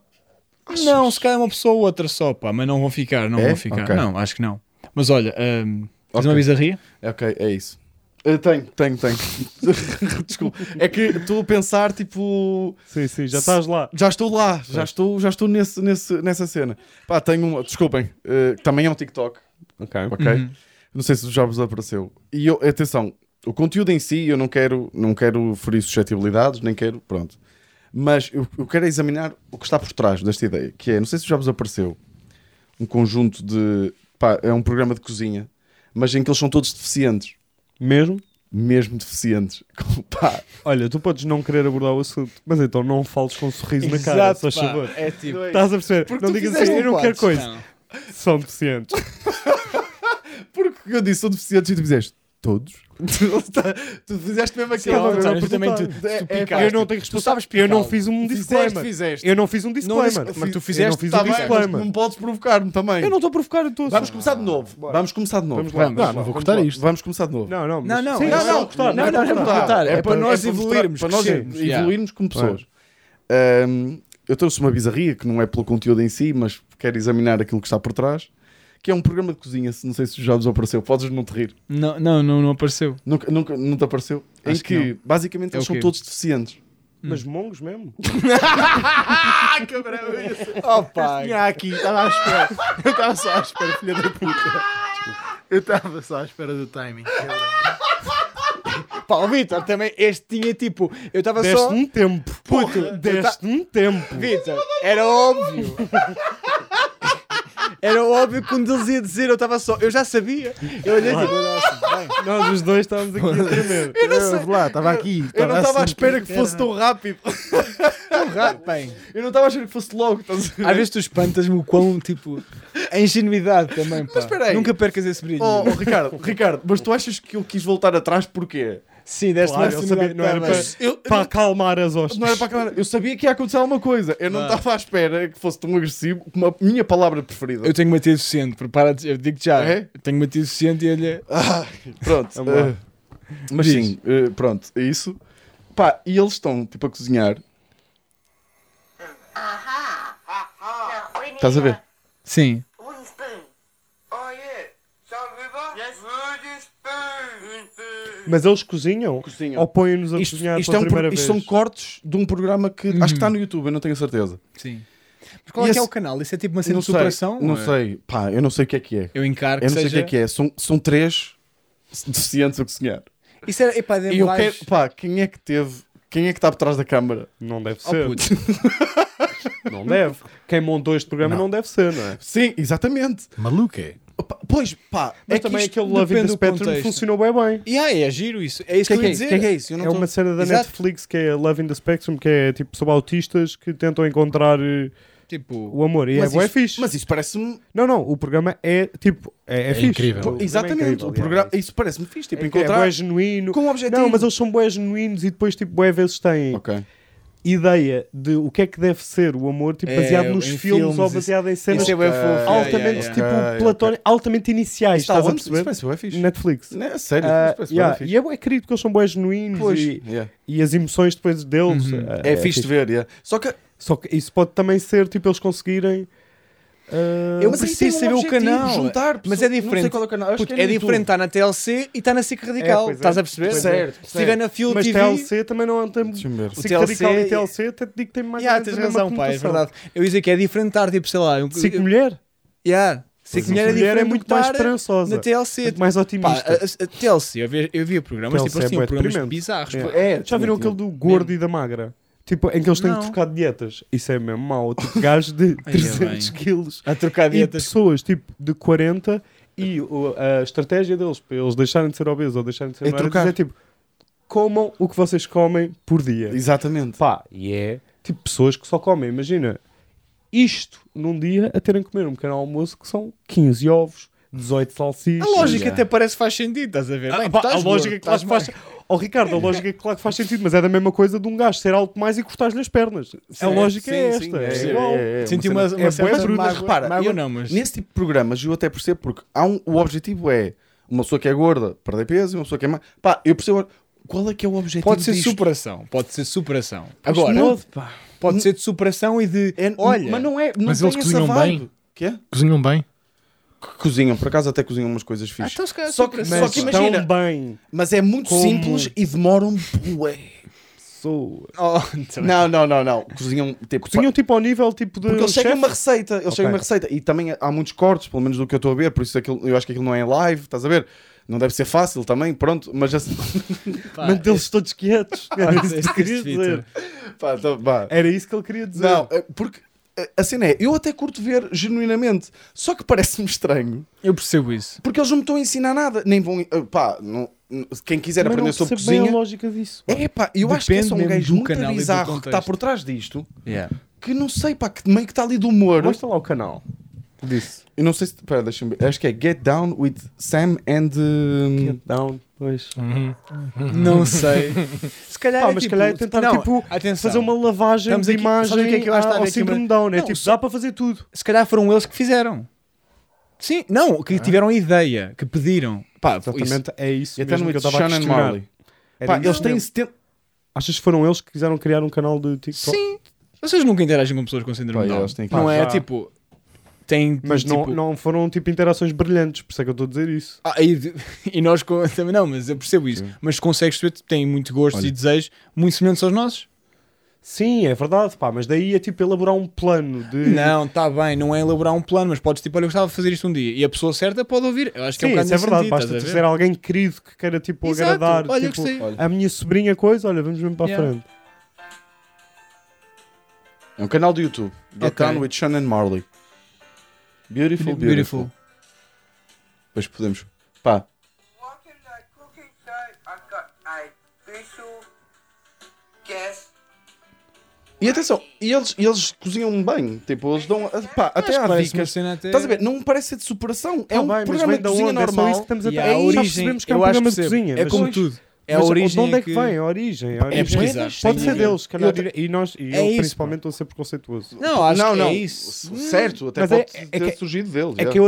Não, se calhar uma pessoa ou outra só, pá, mas não vão ficar, não É? vão ficar. Ok. Não, acho que não. Mas olha, hum, tens Ok. uma bizarria? Ok, é isso. Eu tenho, tenho, tenho. Desculpa. É que estou a pensar, tipo. Sim, sim, já estás lá. Já estou lá, já estou, já estou nesse, nesse, nessa cena. Pá, tenho uma. Desculpem, eh, também é um TikTok, Ok. ok? Uhum. Não sei se já vos apareceu. E eu, atenção, o conteúdo em si eu não quero, não quero ferir suscetibilidades, nem quero, pronto. Mas eu, eu quero examinar o que está por trás desta ideia, que é, não sei se já vos apareceu, um conjunto de. Pá, é um programa de cozinha, mas em que eles são todos deficientes. Mesmo? Mesmo deficientes. Pá, Olha, tu podes não querer abordar o assunto, mas então não fales com um sorriso na cara, pá. favor. É tipo. Estás a perceber? Porque não digas assim, eu não quero coisa. Não. São deficientes. porque eu disse são deficientes e tu fizeste todos? tu fizeste mesmo aquilo. também tu, É- tu é- eu não tenho sabes Eu não fiz um Fizeste, disclaimer. fizeste. Eu não fiz um disclaimer. Não, mas tu Eu não fizeste, fiz Tá um mas disclaimer. não podes provocar-me também. Eu não estou a provocar, eu estou a Vamos começar de novo. Vamos começar de novo. Vamos lá. Não, não vou cortar isto. Vamos começar de novo. Não, não, Não, não, é não, não, não, é não, para cortar. cortar. É para nós evoluirmos, Para nós evoluirmos como pessoas. Eu trouxe uma bizarria que não é pelo conteúdo em si, mas quero examinar aquilo que está por trás. Que é um programa de cozinha, se- não sei se já vos apareceu. Podes não te rir. Não, não, não, não apareceu. Nunca, nunca não te apareceu? Acho em que que, basicamente É eles são todos deficientes. Mas mongos mesmo. Oh, pai. Tinha aqui, estava à espera. Eu estava só à espera, filha da puta. Eu estava só à espera do timing. Pá, o Vitor também, este tinha tipo. Eu estava Deste só. um tempo. Puto, Deste um tempo. Vitor, era óbvio. Era óbvio que quando eles ia dizer, eu estava só. Eu já sabia. Eu olhei tipo, nossa, bem. Nós os dois estávamos aqui a tremer. Eu não sei. lá, estava aqui. Eu não estava à assim. espera que fosse tão rápido. Tão rápido, bem. Eu não estava a achar que fosse logo. Às vezes tu espantas-me o quão, tipo, a ingenuidade também, pá. espera aí. Nunca percas esse brilho. Oh, oh, Ricardo, Ricardo, mas tu achas que eu quis voltar atrás porquê? Sim, deste Claro, eu sabia, não era para, Eu- para acalmar as hostes. Não era para acabar. Eu sabia que ia acontecer alguma coisa. Eu não Ah. estava à espera que fosse tão agressivo como a minha palavra preferida. Eu tenho uma tia deficiente, prepara-te, eu digo já. É? Eu tenho uma tia deficiente e ele. Ah, pronto. Eh, mas Diz. sim, eh, pronto, é isso. Pá, e eles estão tipo a cozinhar. Estás a ver? Sim. a wooden spoon. Oh yeah, South River? Yes. Wooden spoon. Mas eles cozinham? Cozinham. Ou põem-nos a Isto, cozinhar isto pela é um, primeira isto vez? são cortes de um programa que acho que está no YouTube, eu não tenho a certeza. Sim. Mas qual é que é esse- o canal? Isso é tipo uma cena não de sei, superação? não é? sei, pá, eu não sei o que é que é. Eu encaro que Eu não sei seja... o que é que é. São, são três deficientes a cozinhar. Isso era, epá, E eu quero, pá, quem é que teve, quem é que está por trás da câmara? Não deve Oh, ser. puto. não deve. Quem montou este programa não, deve ser, não é? Sim, exatamente. Maluco é. Opa, Pois, pá, Mas é que também isto aquele Love in depende the do Spectrum contexto. funcionou bem bem. E aí, é giro isso. É isso que que, é eu que ia é isso? dizer. Que é que é isso? Eu não É tô- uma cena da Exato. Netflix que é Love in the Spectrum, que é tipo sobre autistas que tentam encontrar eh, Tipo, o amor. E é bué isso- fixe. Mas isso parece-me. Não, não, o programa é tipo. É, é, É fixe. incrível. O Pô, programa é Exatamente, incrível, o programa, aliás. isso parece-me fixe. Tipo, É, encontrar é bué genuíno. com um objetivo. Não, mas eles são bué genuínos e depois, tipo, bué vezes têm Ok. Ideia de o que é que deve ser o amor, tipo, É, baseado nos em filmes, filmes, ou isso- baseado em cenas isso é bem fofo. yeah, altamente, yeah, yeah. tipo, Ok, platónicas, altamente iniciais, Está estás a onde? Isso perceber? parece fixe. Netflix. Não, é sério, Ah, isso bué yeah, fixe. E é bué querido porque eles são bué genuínos Pois, e, yeah. e as emoções depois deles. Uhum. ah, É, fixe de ver, yeah. Só que Só que isso pode também ser, tipo, eles conseguirem... ah, Eu Mas preciso tem um saber o canal. juntar Mas é não sei diferente. qual é o canal, que é no diferente estar na TLC e estar na SIC Radical. pois é. Estás a perceber? Pois é. Certo, Se estiver na Fuel mas TV... TLC também não tem... Deixa-me ver. SIC TLC Radical e TLC até te digo que tem mais Yeah, tens razão, pá, é verdade. Eu ia dizer que é diferente estar, tipo, sei lá... Um, SIC Mulher? Yeah. SIC Mulher é Mulher diferente é muito mais esperançosa. Na TLC. Muito mais Pá, otimista. a, a- a TLC, eu via, eu via programas, TLC tipo, é bué programas bizarros. É. É, Já viram aquele do gordo e da magra? Tipo, em que eles têm Não. que trocar dietas. Isso é mesmo mau. Tipo, gajos de Ai, é 300 bem. quilos. A trocar E dietas. pessoas, tipo, de 40 E o- a estratégia deles para eles deixarem de ser obesos ou deixarem de ser É magros trocar. é tipo, comam o que vocês comem por dia. Exatamente. Pá, e é tipo pessoas que só comem, imagina, isto num dia a terem que comer um pequeno almoço que são 15 ovos, 18 salsichas. A lógica Já. até parece que faz sentido, estás a ver? Ah, Bem, pá, a lógica claro que estás faz. Oh, Ricardo, a lógica claro que faz sentido, mas é da mesma coisa de um gajo ser alto mais e cortar-lhe as pernas. a lógica é sim, esta. sim, é é, igual. é, é, Senti uma uma, uma é certa bué bruto, mas repara, mágoa eu- não, mas... Nesse tipo de programas eu até percebo porque há um, o objetivo é uma pessoa que é gorda perder peso e uma pessoa que é má. Pá, eu percebo qual é que é o objetivo Pode ser disto? superação, pode ser superação. Agora, pode, pá. pode ser de superação e de, É- olha, mas não é, não Mas tem eles essa cozinham vibe. bem? Que é? Cozinham bem. Que Cozinham, por acaso até cozinham umas coisas Ah, fixas. então se calhar só, que, superação. só Mas que estão imagina, bem mas é muito Como- simples e demoram bué. Oh, então- Não, não, não, não. Cozinham tipo. Cozinham tipo ao nível tipo de Porque eles chegam uma receita, eles Ok. chegam a uma receita e também há muitos cortes, pelo menos do que eu estou a ver, por isso aquilo, eu acho que aquilo não é em live, estás a ver? Não deve ser fácil também, pronto, mas assim, Mantê-los todos quietos. Era isso que este- ele queria dizer. Pá, pá. Era isso que ele queria dizer. Não, é porque a cena é, eu até curto ver genuinamente, só que parece-me estranho, Eu percebo isso. porque eles não me estão a ensinar nada, nem vão, eh, pá, não- quem quiser Também aprender não sobre bem cozinha, a lógica disso. pá. é pá, eu acho que é Depende só um gajo muito bizarro que está por trás disto, Yeah. que não sei, pá, que meio que está ali do humor. Mostra lá o canal disso. Eu não sei se, pera, deixa-me ver, acho que é Get Down with Sam and... eh, Get down, pois. Não sei. Se calhar Pá, é mas tipo, calhar é tentar não, tipo, atenção. fazer uma lavagem Estamos de aqui- imagem que é que eu acho que está ao síndrome Down. É Não, tipo, dá para fazer tudo. Se calhar foram eles que fizeram. Sim, não, que tiveram a ideia, que pediram. Pá, isso- Exatamente, é isso E até mesmo no que eu estava a questionar. Marley. Pá, isso eles têm mesmo. 70... Achas que foram eles que quiseram criar um canal de TikTok? Sim. Vocês nunca interagem com pessoas com síndrome de Down. Não é tipo. Tem. Mas não, tipo, não foram tipo interações brilhantes, por isso é que eu estou a dizer isso. Ah, e, e nós também não, mas eu percebo isso. Mas consegues ver que têm muito gosto Olha. e desejos muito semelhantes aos nossos. Sim, é verdade, pá, mas daí é tipo elaborar um plano de. Não, está bem, não é elaborar um plano, mas podes tipo, olha, eu gostava de fazer isto um dia. E a pessoa certa pode ouvir. Eu acho que Sim, é um isso é verdade, sentido, basta a ser alguém querido que queira tipo Exato. agradar. Olha, tipo, a minha sobrinha coisa, olha, vamos mesmo para a Yeah. frente. É um canal do YouTube. Get Ok. Down with Sean and Marley. Beautiful, beautiful. Beautiful. Depois podemos... Pá. E atenção, e eles, e eles cozinham bem. Tipo, eles dão... Pá, até há dicas. até- Estás a ver? Não parece ser de superação. É Tá um bem, programa de cozinha onde? É só normal. isso que estamos a E é a origem, percebemos que é um programa de percebo. cozinha. É como tudo. É a mas origem De onde é que que- vem a origem? A É origem pesquisar. Pode ser deles, se calhar, Eu e, nós, e É eu isso, principalmente estou a ser preconceituoso. Não, acho não, que não. é isso. Certo, até Mas pode é- é ter que- surgido deles. É já. que eu,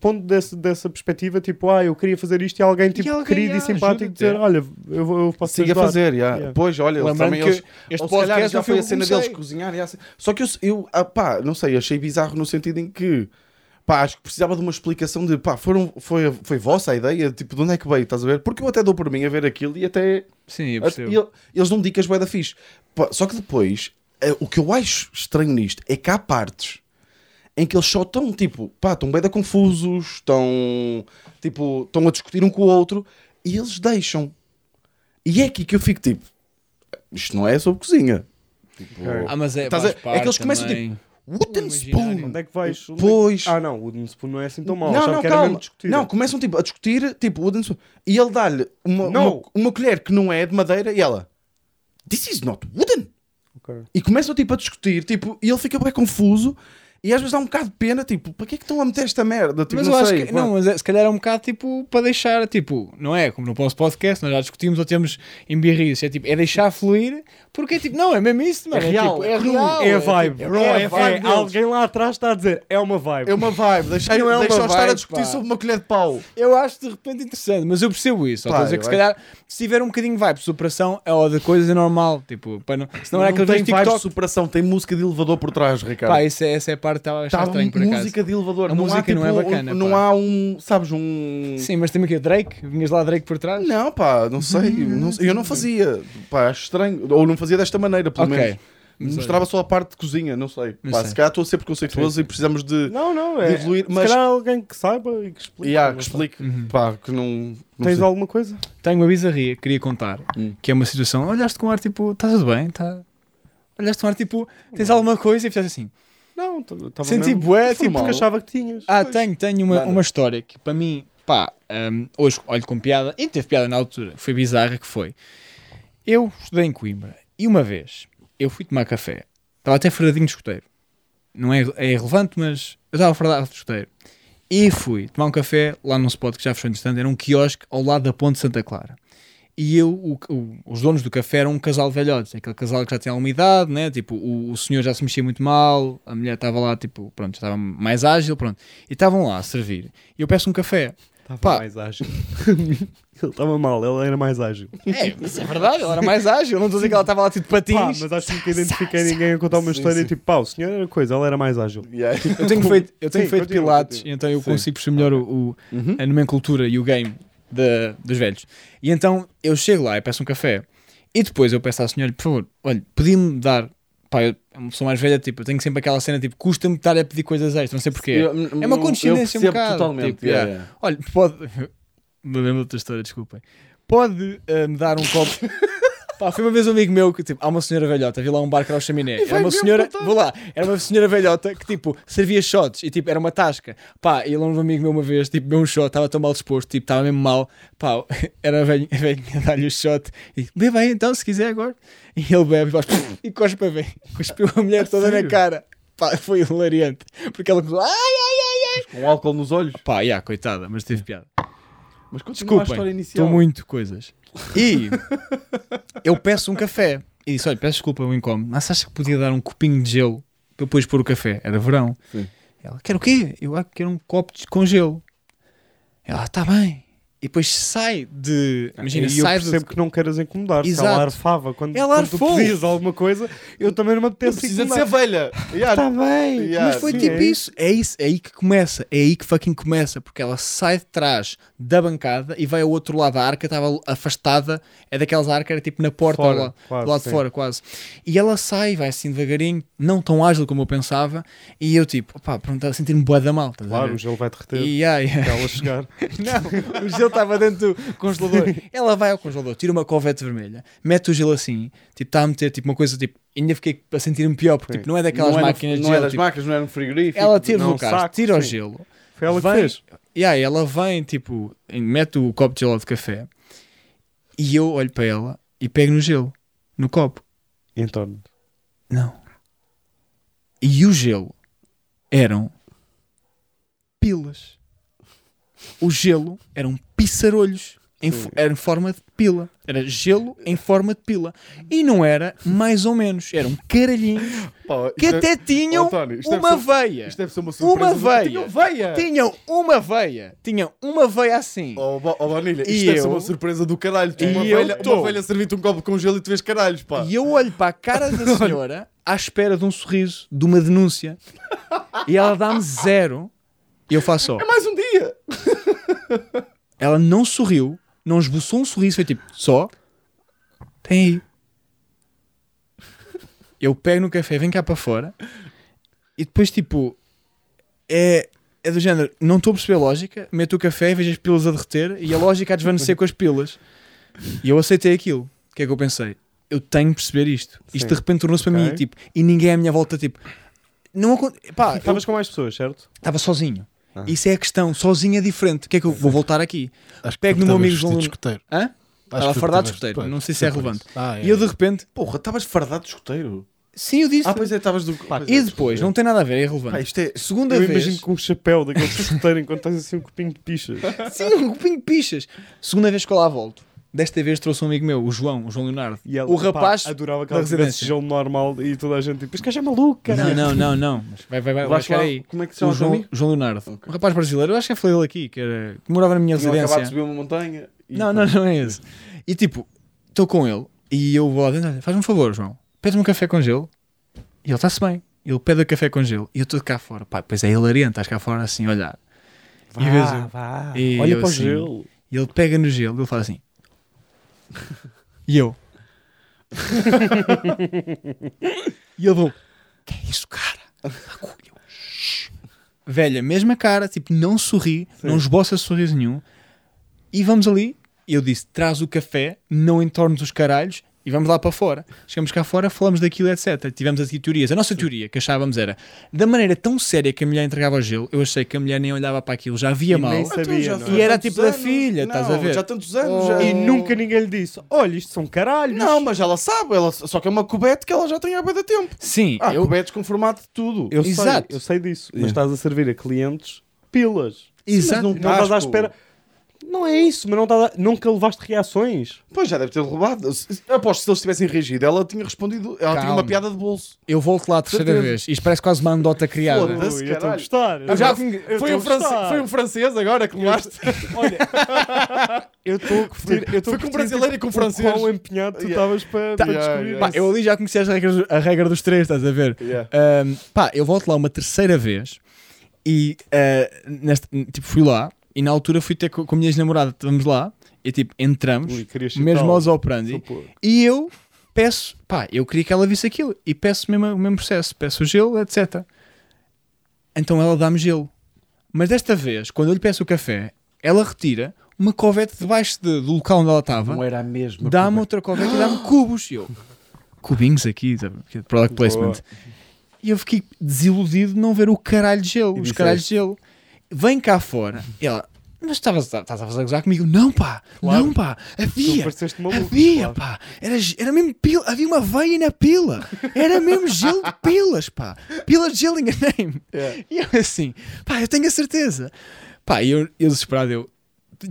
pondo desse, dessa perspectiva, tipo, ah, eu queria fazer isto e alguém, tipo, alguém, querido ah, e simpático dizer, é. olha, eu, eu posso Siga a ajudar. fazer. Yeah. Pois, olha, eles também... que Eles, este podcast já foi a cena deles cozinhar. e. Só que eu, eu ah, pá, não sei, achei bizarro no sentido em que pá, acho que precisava de uma explicação de pá, foram, foi, foi vossa a ideia, tipo, de onde é que veio, estás a ver? Porque eu até dou por mim a ver aquilo e até. Sim, eu a- percebo. e ele- eles dão dicas bué da fixe. Pá, só que depois, eh, o que eu acho estranho nisto é que há partes em que eles só estão tipo, pá, estão bem da confusos, estão tipo, estão a discutir um com o outro e eles deixam. E é aqui que eu fico tipo, isto não é sobre cozinha. Tipo, Ah, mas é, a- é que eles começam, também. Wooden imaginário. Spoon. Onde é que vais? É Pois. Ah, não, Wooden Spoon não é assim tão mau. Não, não, calma. mesmo discutir. Não, começam tipo a discutir, tipo, Wooden Spoon. E ele dá-lhe uma, uma, uma colher que não é de madeira e ela, This is not wooden. Ok. E começam tipo a discutir, tipo, e ele fica bem confuso. E às vezes dá um bocado de pena, tipo, para que é que estão a meter esta merda? Tipo, Mas não eu sei, acho que, pá. não, mas é- se calhar é um bocado tipo para deixar, tipo, não é como no nosso podcast, nós já discutimos ou temos embirrices, é tipo, é deixar fluir, porque é tipo, não, é mesmo isso, mano, É real, tipo, é, é real, É a vibe. tipo, bro, é a é, vibe é- alguém lá atrás está a dizer, é uma vibe. É uma vibe, deixa, Não é estar a vibe, discutir pá. sobre uma colher de pau. Eu acho de repente interessante, mas eu percebo isso. Pá, a dizer que se calhar, se tiver um bocadinho de vibe de superação, é ó, de coisas é normal, tipo, para não, senão é não aquele tem vibes de superação, tem música de elevador por trás, Ricardo. Pá, essa, essa é a parte que estava a achar estranho por acaso. música de elevador. A não música há, tipo, não é um- bacana, Não pá. há um, sabes, um... Sim, mas tem aqui a Drake, vinhas lá Drake por trás? Não, pá, não sei, não eu não fazia, pá, acho estranho, ou não fazia desta maneira, pelo Ok. menos. Mas Mostrava só a parte de cozinha, não sei. Não Pá, sei. se calhar estou a ser preconceituoso e precisamos de, Não, não, de é. evoluir, Se mas calhar alguém que saiba e que explique. não que explique, Uhum. pá, que não, não Tens sei. alguma coisa? Tenho uma bizarria que queria contar, Hum. que é uma situação, olhaste com ar tipo, está tudo bem, tá... olhaste com ar tipo, tens alguma coisa e fizeste assim, Não, estava Senti mesmo- bué, tipo, porque achava que tinhas. Ah, tenho, tenho uma, Manda. uma história que para mim, pá, hum, hoje olho com piada, e teve piada na altura, foi bizarra que foi. Eu estudei em Coimbra e uma vez eu fui tomar café, estava até fradinho de escoteiro. Não é, é irrelevante, mas eu estava fradado de escoteiro. E fui tomar um café lá num spot que já fechou entretanto, era um quiosque ao lado da Ponte Santa Clara. E eu, o- o- os donos do café eram um casal de velhotes, aquele casal que já tinha alguma idade, né? Tipo, o, o senhor já se mexia muito mal, a mulher estava lá, tipo, pronto, já estava mais ágil, pronto. E estavam lá a servir. E eu peço um café. Estava mais ágil. ele estava mal, ele era mais ágil. É, mas é verdade, ela era mais ágil. Não estou a dizer que ela estava lá tipo de Pá, patins. mas acho que nunca identifiquei ninguém a contar uma história sim. e tipo, pá, o senhor era coisa, ela era mais ágil. Yeah. Eu tenho feito, eu tenho Sim, feito continua, pilates, continua. então eu Sim. consigo perceber melhor o, o- Uhum. a nomenclatura e o game da- dos velhos. E então eu chego lá e peço um café. E depois eu peço à senhora, por favor, olha, podia-me dar. Pá, eu é uma pessoa mais velha, tipo, eu tenho sempre aquela cena, tipo, custa-me estar a pedir coisas extras, não sei porquê. Eu- É uma condescendência um bocado, totalmente. tipo, yeah. Olha, pode. Me lembro de outra história, desculpem. Pode eh, me dar um copo. Pá, foi uma vez um amigo meu que, tipo, há uma senhora velhota, vi lá um bar que era o chaminé. Era uma senhora, vou lá, era uma senhora velhota que, tipo, servia shots e, tipo, era uma tasca. Pá, e ele, um amigo meu, uma vez, tipo, deu um shot, estava tão mal disposto, tipo, estava mesmo mal. Pá, era a velhinha, a dar-lhe o shot e, bebe aí então, se quiser agora. E ele bebe e faz, e cospe bem. Cuspiu a mulher toda na cara. Pá, foi hilariante. Porque ela começou, ai, ai, ai, ai. Com álcool nos olhos. Pá, yeah, coitada, mas teve piada. Mas continua a história Desculpem, inicial. estou muito coisas. E eu peço um café. E disse: Olha, peço desculpa o incómodo, mas achas que podia dar um copinho de gelo para depois pôr o café? Era verão. Sim. Ela: Quer o quê? Eu ah, quero um copo de, com gelo. Ela: Está bem. E depois sai de. Imagina, e eu sai percebo que não queiras incomodar. Exato. ela arfava quando, Ela quando tu pedias alguma coisa, eu também não me apetece Precisa de ser velha. Está bem. Yeah. Mas foi sim, tipo é isso. É isso. É aí que começa. É aí que fucking começa. Porque ela sai de trás da bancada e vai ao outro lado da arca. Estava afastada. É daquelas arcas, era tipo na porta Fora, lá, quase, do lado de sim. fora, quase. E ela sai, vai assim devagarinho, não tão ágil como eu pensava. E eu tipo, opá, pronto, estava a sentir-me boa da mal. a Claro, o gelo vai derreter E, ela chegar. Não, o gelo estava dentro do congelador. Ela vai ao congelador, tira uma covete vermelha, mete o gelo assim, tipo, está a meter tipo, uma coisa tipo. Ainda fiquei a sentir-me pior, porque tipo, não é daquelas não era- máquinas não de é gelo. das tipo, máquinas, não era um frigorífico. ela tira não, do carro, saco, tira o sim. gelo. Foi ela que vem, fez. E aí ela vem, tipo, mete o copo de gelo de café e eu olho para ela e pego no gelo, no copo. Então, Não. E o gelo eram pilas. O gelo eram pissarolhos. Em, era em forma de pila. Era gelo em forma de pila. E não era mais ou menos. Eram caralhinhos Pá, que é- até tinham António, isto deve uma ser- veia. Isto deve ser uma surpresa. Uma veia. Tinham veia. Tinham uma veia. Tinham uma veia assim. Oh, oh, Bonilha, isto E deve ser eu- uma surpresa do caralho. Tu, E uma, velha, tô. uma velha servir-te um copo de congelo e tu vês caralhos, pá. E eu olho para a cara da senhora à espera de um sorriso, de uma denúncia. E ela dá-me zero. E eu faço só. É mais um dia. Ela não sorriu, não esboçou um sorriso, foi tipo, só. Tem aí. Eu pego no café, vem cá para fora. E depois, tipo, é, é do género, não estou a perceber a lógica. Meto o café e vejo as pilas a derreter e a lógica a desvanecer com as pilas. E eu aceitei aquilo. O que é que eu pensei? Eu tenho de perceber isto. Isto Sim. de repente tornou-se para Ok. mim, tipo, e ninguém à minha volta, tipo, não pá, eu Estavas com mais pessoas, certo? estava sozinho. Ah. Isso é a questão, sozinho é diferente. O que é que eu vou voltar aqui? Acho que Pego no meu amigo João Luna- de. Hã? Estava fardado de escoteiro, não sei se é relevante. Ah, é, E eu de é. repente, Porra, estavas fardado de escoteiro. sim, eu disse. Ah, pois é, estavas do. pois E é, depois, não tem nada a ver, é Pá, irrelevante. isto é. Segunda Eu vez, imagino com um chapéu daquele escoteiro enquanto estás assim um copinho de pichas. sim, um copinho de pichas. Segunda vez que eu lá volto. Desta vez trouxe um amigo meu, o João, o João Leonardo. E ela, o rapaz. pá, adorava que da ela tivesse residência. gelo normal e toda a gente tipo, este gajo é maluco, Não, cara. não, não, não. Mas vai, vai, vai, vai chegar aí. Como é que se O chama o João? João Leonardo. Ok. Um rapaz brasileiro, eu acho que é falei dele aqui, que, era, que morava na minha Tinham acabado de residência. subir uma montanha. e Não, não, não é esse. E tipo, estou com ele e eu vou lá dentro, faz-me um favor, João, pede-me um café com gelo. E ele está-se bem. Ele pede o café com gelo e eu estou cá fora. Pá, pois é hilariante, estás cá fora assim, olhar. E vês eu- vá. E Olha eu para o assim, gelo. E ele pega no gelo e ele faz assim. E eu. e ele vou. Que é isso, cara? Velha, mesma cara, tipo, não sorri, não esboça sorriso nenhum. E vamos ali. Eu disse: traz o café, não entornes os caralhos E vamos lá para fora. Chegamos cá fora, falamos daquilo, etc. Tivemos aqui teorias. A nossa teoria que achávamos era da maneira tão séria que a mulher entregava o gelo, eu achei que a mulher nem olhava para aquilo, já via E mal. nem sabia, não foi E era tipo da filha, estás Não, a ver? Já há tantos anos. Oh. já- E nunca ninguém lhe disse: Olha, isto são caralhos. Não, mas ela sabe, ela, só que é uma cubete que ela já tem há bem de tempo. Sim, Ah, eu, cubetes com formato de tudo. Eu Exato. sei, eu sei disso. Mas Yeah. estás a servir a clientes pilas. Exato. Não estás à espera. Não é isso, mas não a... nunca levaste reações. Pois já deve ter roubado. Aposto que se eles tivessem reagido, ela tinha respondido. Ela tinha Calma. uma piada de bolso. eu volto lá a terceira Certeza. vez. Isto parece quase uma anedota criada. Foda-se. Ui, eu estou a gostar. Eu já- Eu Foi um, france- foi um francês agora que levaste. Olha, eu estou a curtir. Eu estou Foi a com um brasileiro e com um o francês. Quão empenhado tu Yeah. estavas para, para Yeah, descobrir yeah. Pá, eu ali já conhecia as regras, a regra dos três, estás a ver? Yeah. Ahm, pá, eu volto lá uma terceira vez e nesta- tipo, fui lá e na altura fui ter com, com a minha ex-namorada, estávamos lá e tipo, entramos, Ui, mesmo aos operandi, e eu peço, pá, eu queria que ela visse aquilo e peço mesmo, o mesmo processo, peço o gelo, etc. Então ela dá-me gelo. Mas desta vez, quando eu lhe peço o café, ela retira uma covete debaixo de- do local onde ela estava Não era a mesma. dá-me outra covete e dá-me cubos. E eu, cubinhos aqui, product placement. Boa. E eu fiquei desiludido de não ver o caralho de gelo, E os caralhos de gelo. Vem cá fora. E ela, mas estavas estás a fazer gozar comigo? Não, pá, Claro. não, pá, havia. maluco. Havia, claro. pá, era, era mesmo pila, havia uma veia na pila, era mesmo gelo de pilas, pá, pilas de gelo, enganei-me. Yeah. E eu assim, pá, eu tenho a certeza. Pá, e eu, eu desesperado, eu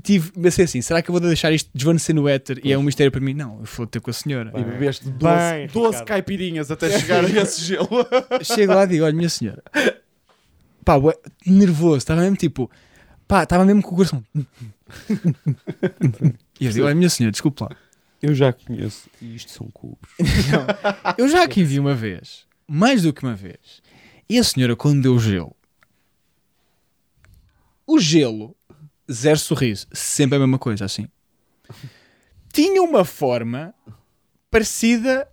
tive, pensei assim, será que eu vou deixar isto desvanecer no éter e é um mistério para mim? Não, eu vou ter com a senhora. E bebeste 12, Bem, 12 Ricardo. caipirinhas até chegar a esse gelo. Chego lá e digo, olha, minha senhora, pá, ué, nervoso, estava mesmo tipo, pá, estava mesmo com o coração. E eu digo, olha, minha senhora, desculpe lá. Eu já conheço. E isto são cubos. Eu já aqui vi uma vez, mais do que uma vez, e a senhora, quando deu gelo, o gelo, zero sorriso, sempre a mesma coisa, assim. Tinha uma forma parecida,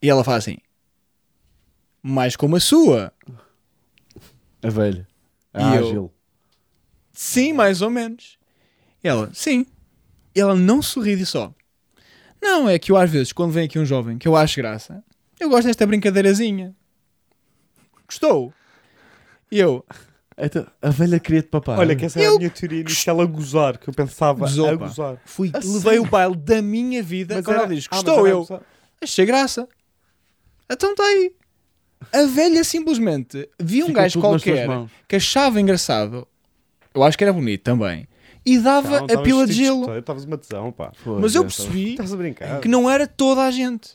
e ela fala assim, mais como a sua. A velha. E A eu? ágil. Sim, mais ou menos. E ela, sim. E ela não sorri e só. Não, é que eu às vezes, quando vem aqui um jovem que eu acho graça, eu gosto desta brincadeirazinha. Gostou? E eu, Então, a velha queria-te papar. Olha, que essa era Eu- a minha teoria inicial a gozar, que eu pensava Gozou, a gozar. fui, A levei o baile da minha vida. Mas quando era- ela diz, Ah, gostou? era a eu, achei graça. Então está aí. A velha simplesmente via um Ficou gajo tudo nas tuas qualquer mãos. que achava engraçado, eu acho que era bonito também, e dava Não, a estavas pila de vestido gelo. Estavas uma tesão, pá. Mas eu percebi Estás a brincar. que não era toda a gente.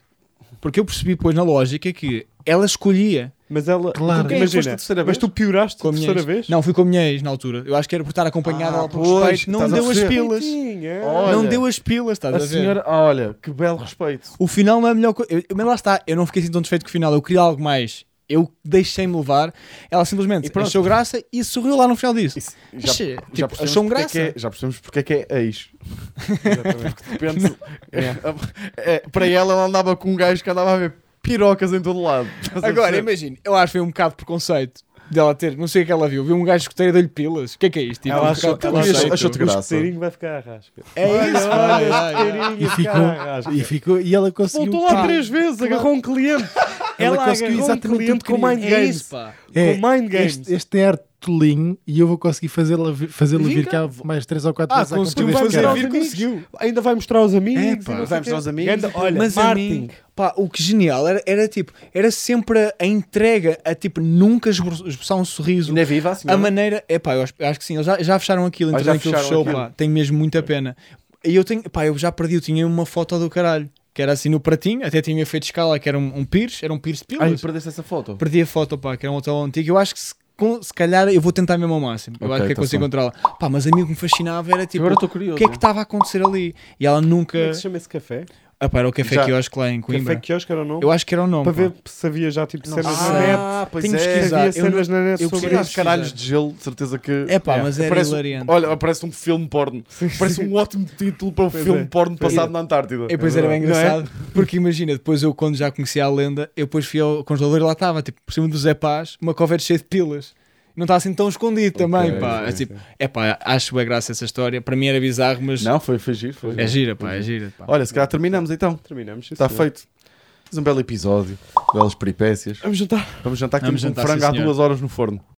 Porque eu percebi depois na lógica que ela escolhia Mas ela. Claro. É imagina, mas tu pioraste com a terceira ex. vez? Não, fui com a minha ex na altura. Eu acho que era por estar acompanhada Ah, pois, respeito. Não deu as pilas. Olha, não deu as pilas, estás a, A ver? senhora, olha, que belo respeito. O final não é a melhor coisa. Mas lá está, eu não fiquei assim tão desfeito com o final. Eu queria algo mais. Eu deixei-me levar. Ela simplesmente achou graça e sorriu lá no final disso. Isso, já, Achei- já tipo, porque é graça. que é- já percebemos porque é que é ex. Porque de repente, é, é, para ela, ela andava com um gajo que andava a ver pirocas em todo lado. A Agora, imagina, eu acho que foi um bocado preconceito dela ter. Não sei o que ela viu. Viu um gajo escoteiro deu-lhe pilas. O que é que é isto? Tipo, Ela um achou, bocado de ela preconceito. achou, Achou-te o graça. escoteirinho vai ficar à rasca. É isso, Olha, olha, E ficou, e ficou e ela conseguiu. Voltou lá pá, três vezes, agarrou um cliente. Ela Ela conseguiu agarrou um exatamente cliente com mind É games. isso, pá. É, Com mind games. Este, este é artelinho e eu vou conseguir fazê-lo Vem vir cá. mais três ou quatro Ah, vezes conseguiu fazer vir, conseguiu. Ainda vai mostrar aos amigos. É, pá, vai mostrar aos amigos. Ganda- olha, Mas mim, pá, o que genial era, era tipo, era sempre a, entrega, a tipo, nunca esboçar um sorriso. Ainda é viva a senhora? A maneira, é pá, eu acho, acho que sim, eles já, já fecharam aquilo, Ah, então já aquilo fechou, aquilo. pá, tenho mesmo muita pena. E eu tenho, pá, eu já perdi, eu tinha uma foto do caralho, que era assim no pratinho, até tinha feito escala, que era um, um pires, era um pires de Ai, pilas. perdeste essa foto. Perdi a foto, pá, que era um hotel antigo. Eu acho que se, com- se calhar eu vou tentar mesmo ao máximo. Eu Ok, acho que é tá consigo encontrá-la. Pá, mas a mim o que me fascinava era tipo, Agora o estou curioso. que é que estava a acontecer ali? E ela nunca. Como é que se chama esse café? Ah, pá, era o café Já- quiosque lá em Coimbra. Café quiosque era o nome? Eu acho que era o nome. Para pá. ver se havia já tipo cenas sei. na net. Ah, pois Tenho é. que pesquisar. Havia eu cenas na net eu sobre isso. caralhos de gelo, de certeza que. É pá, mas era parece, hilariante. Olha, parece um filme porno. Parece um ótimo título para um Pois filme é. porno Pois passado é. na Antártida. E depois era bem Não é? engraçado, porque imagina, depois eu, quando já conhecia a lenda, eu depois fui ao congelador e lá estava, tipo, por cima do Zé Paz, uma covete cheia de pilas. Não está assim tão escondido também, Ok, pá. é tipo, é pá, acho bem graça essa história. Para mim era bizarro, mas Não, foi, foi giro. Foi. é gira, pá, é gira. Pá. Olha, se calhar terminamos então. Terminamos. Está feito. Fiz um belo episódio. Belas peripécias. Vamos jantar. Vamos jantar aqui Vamos com jantar, frango sim, há duas horas no forno.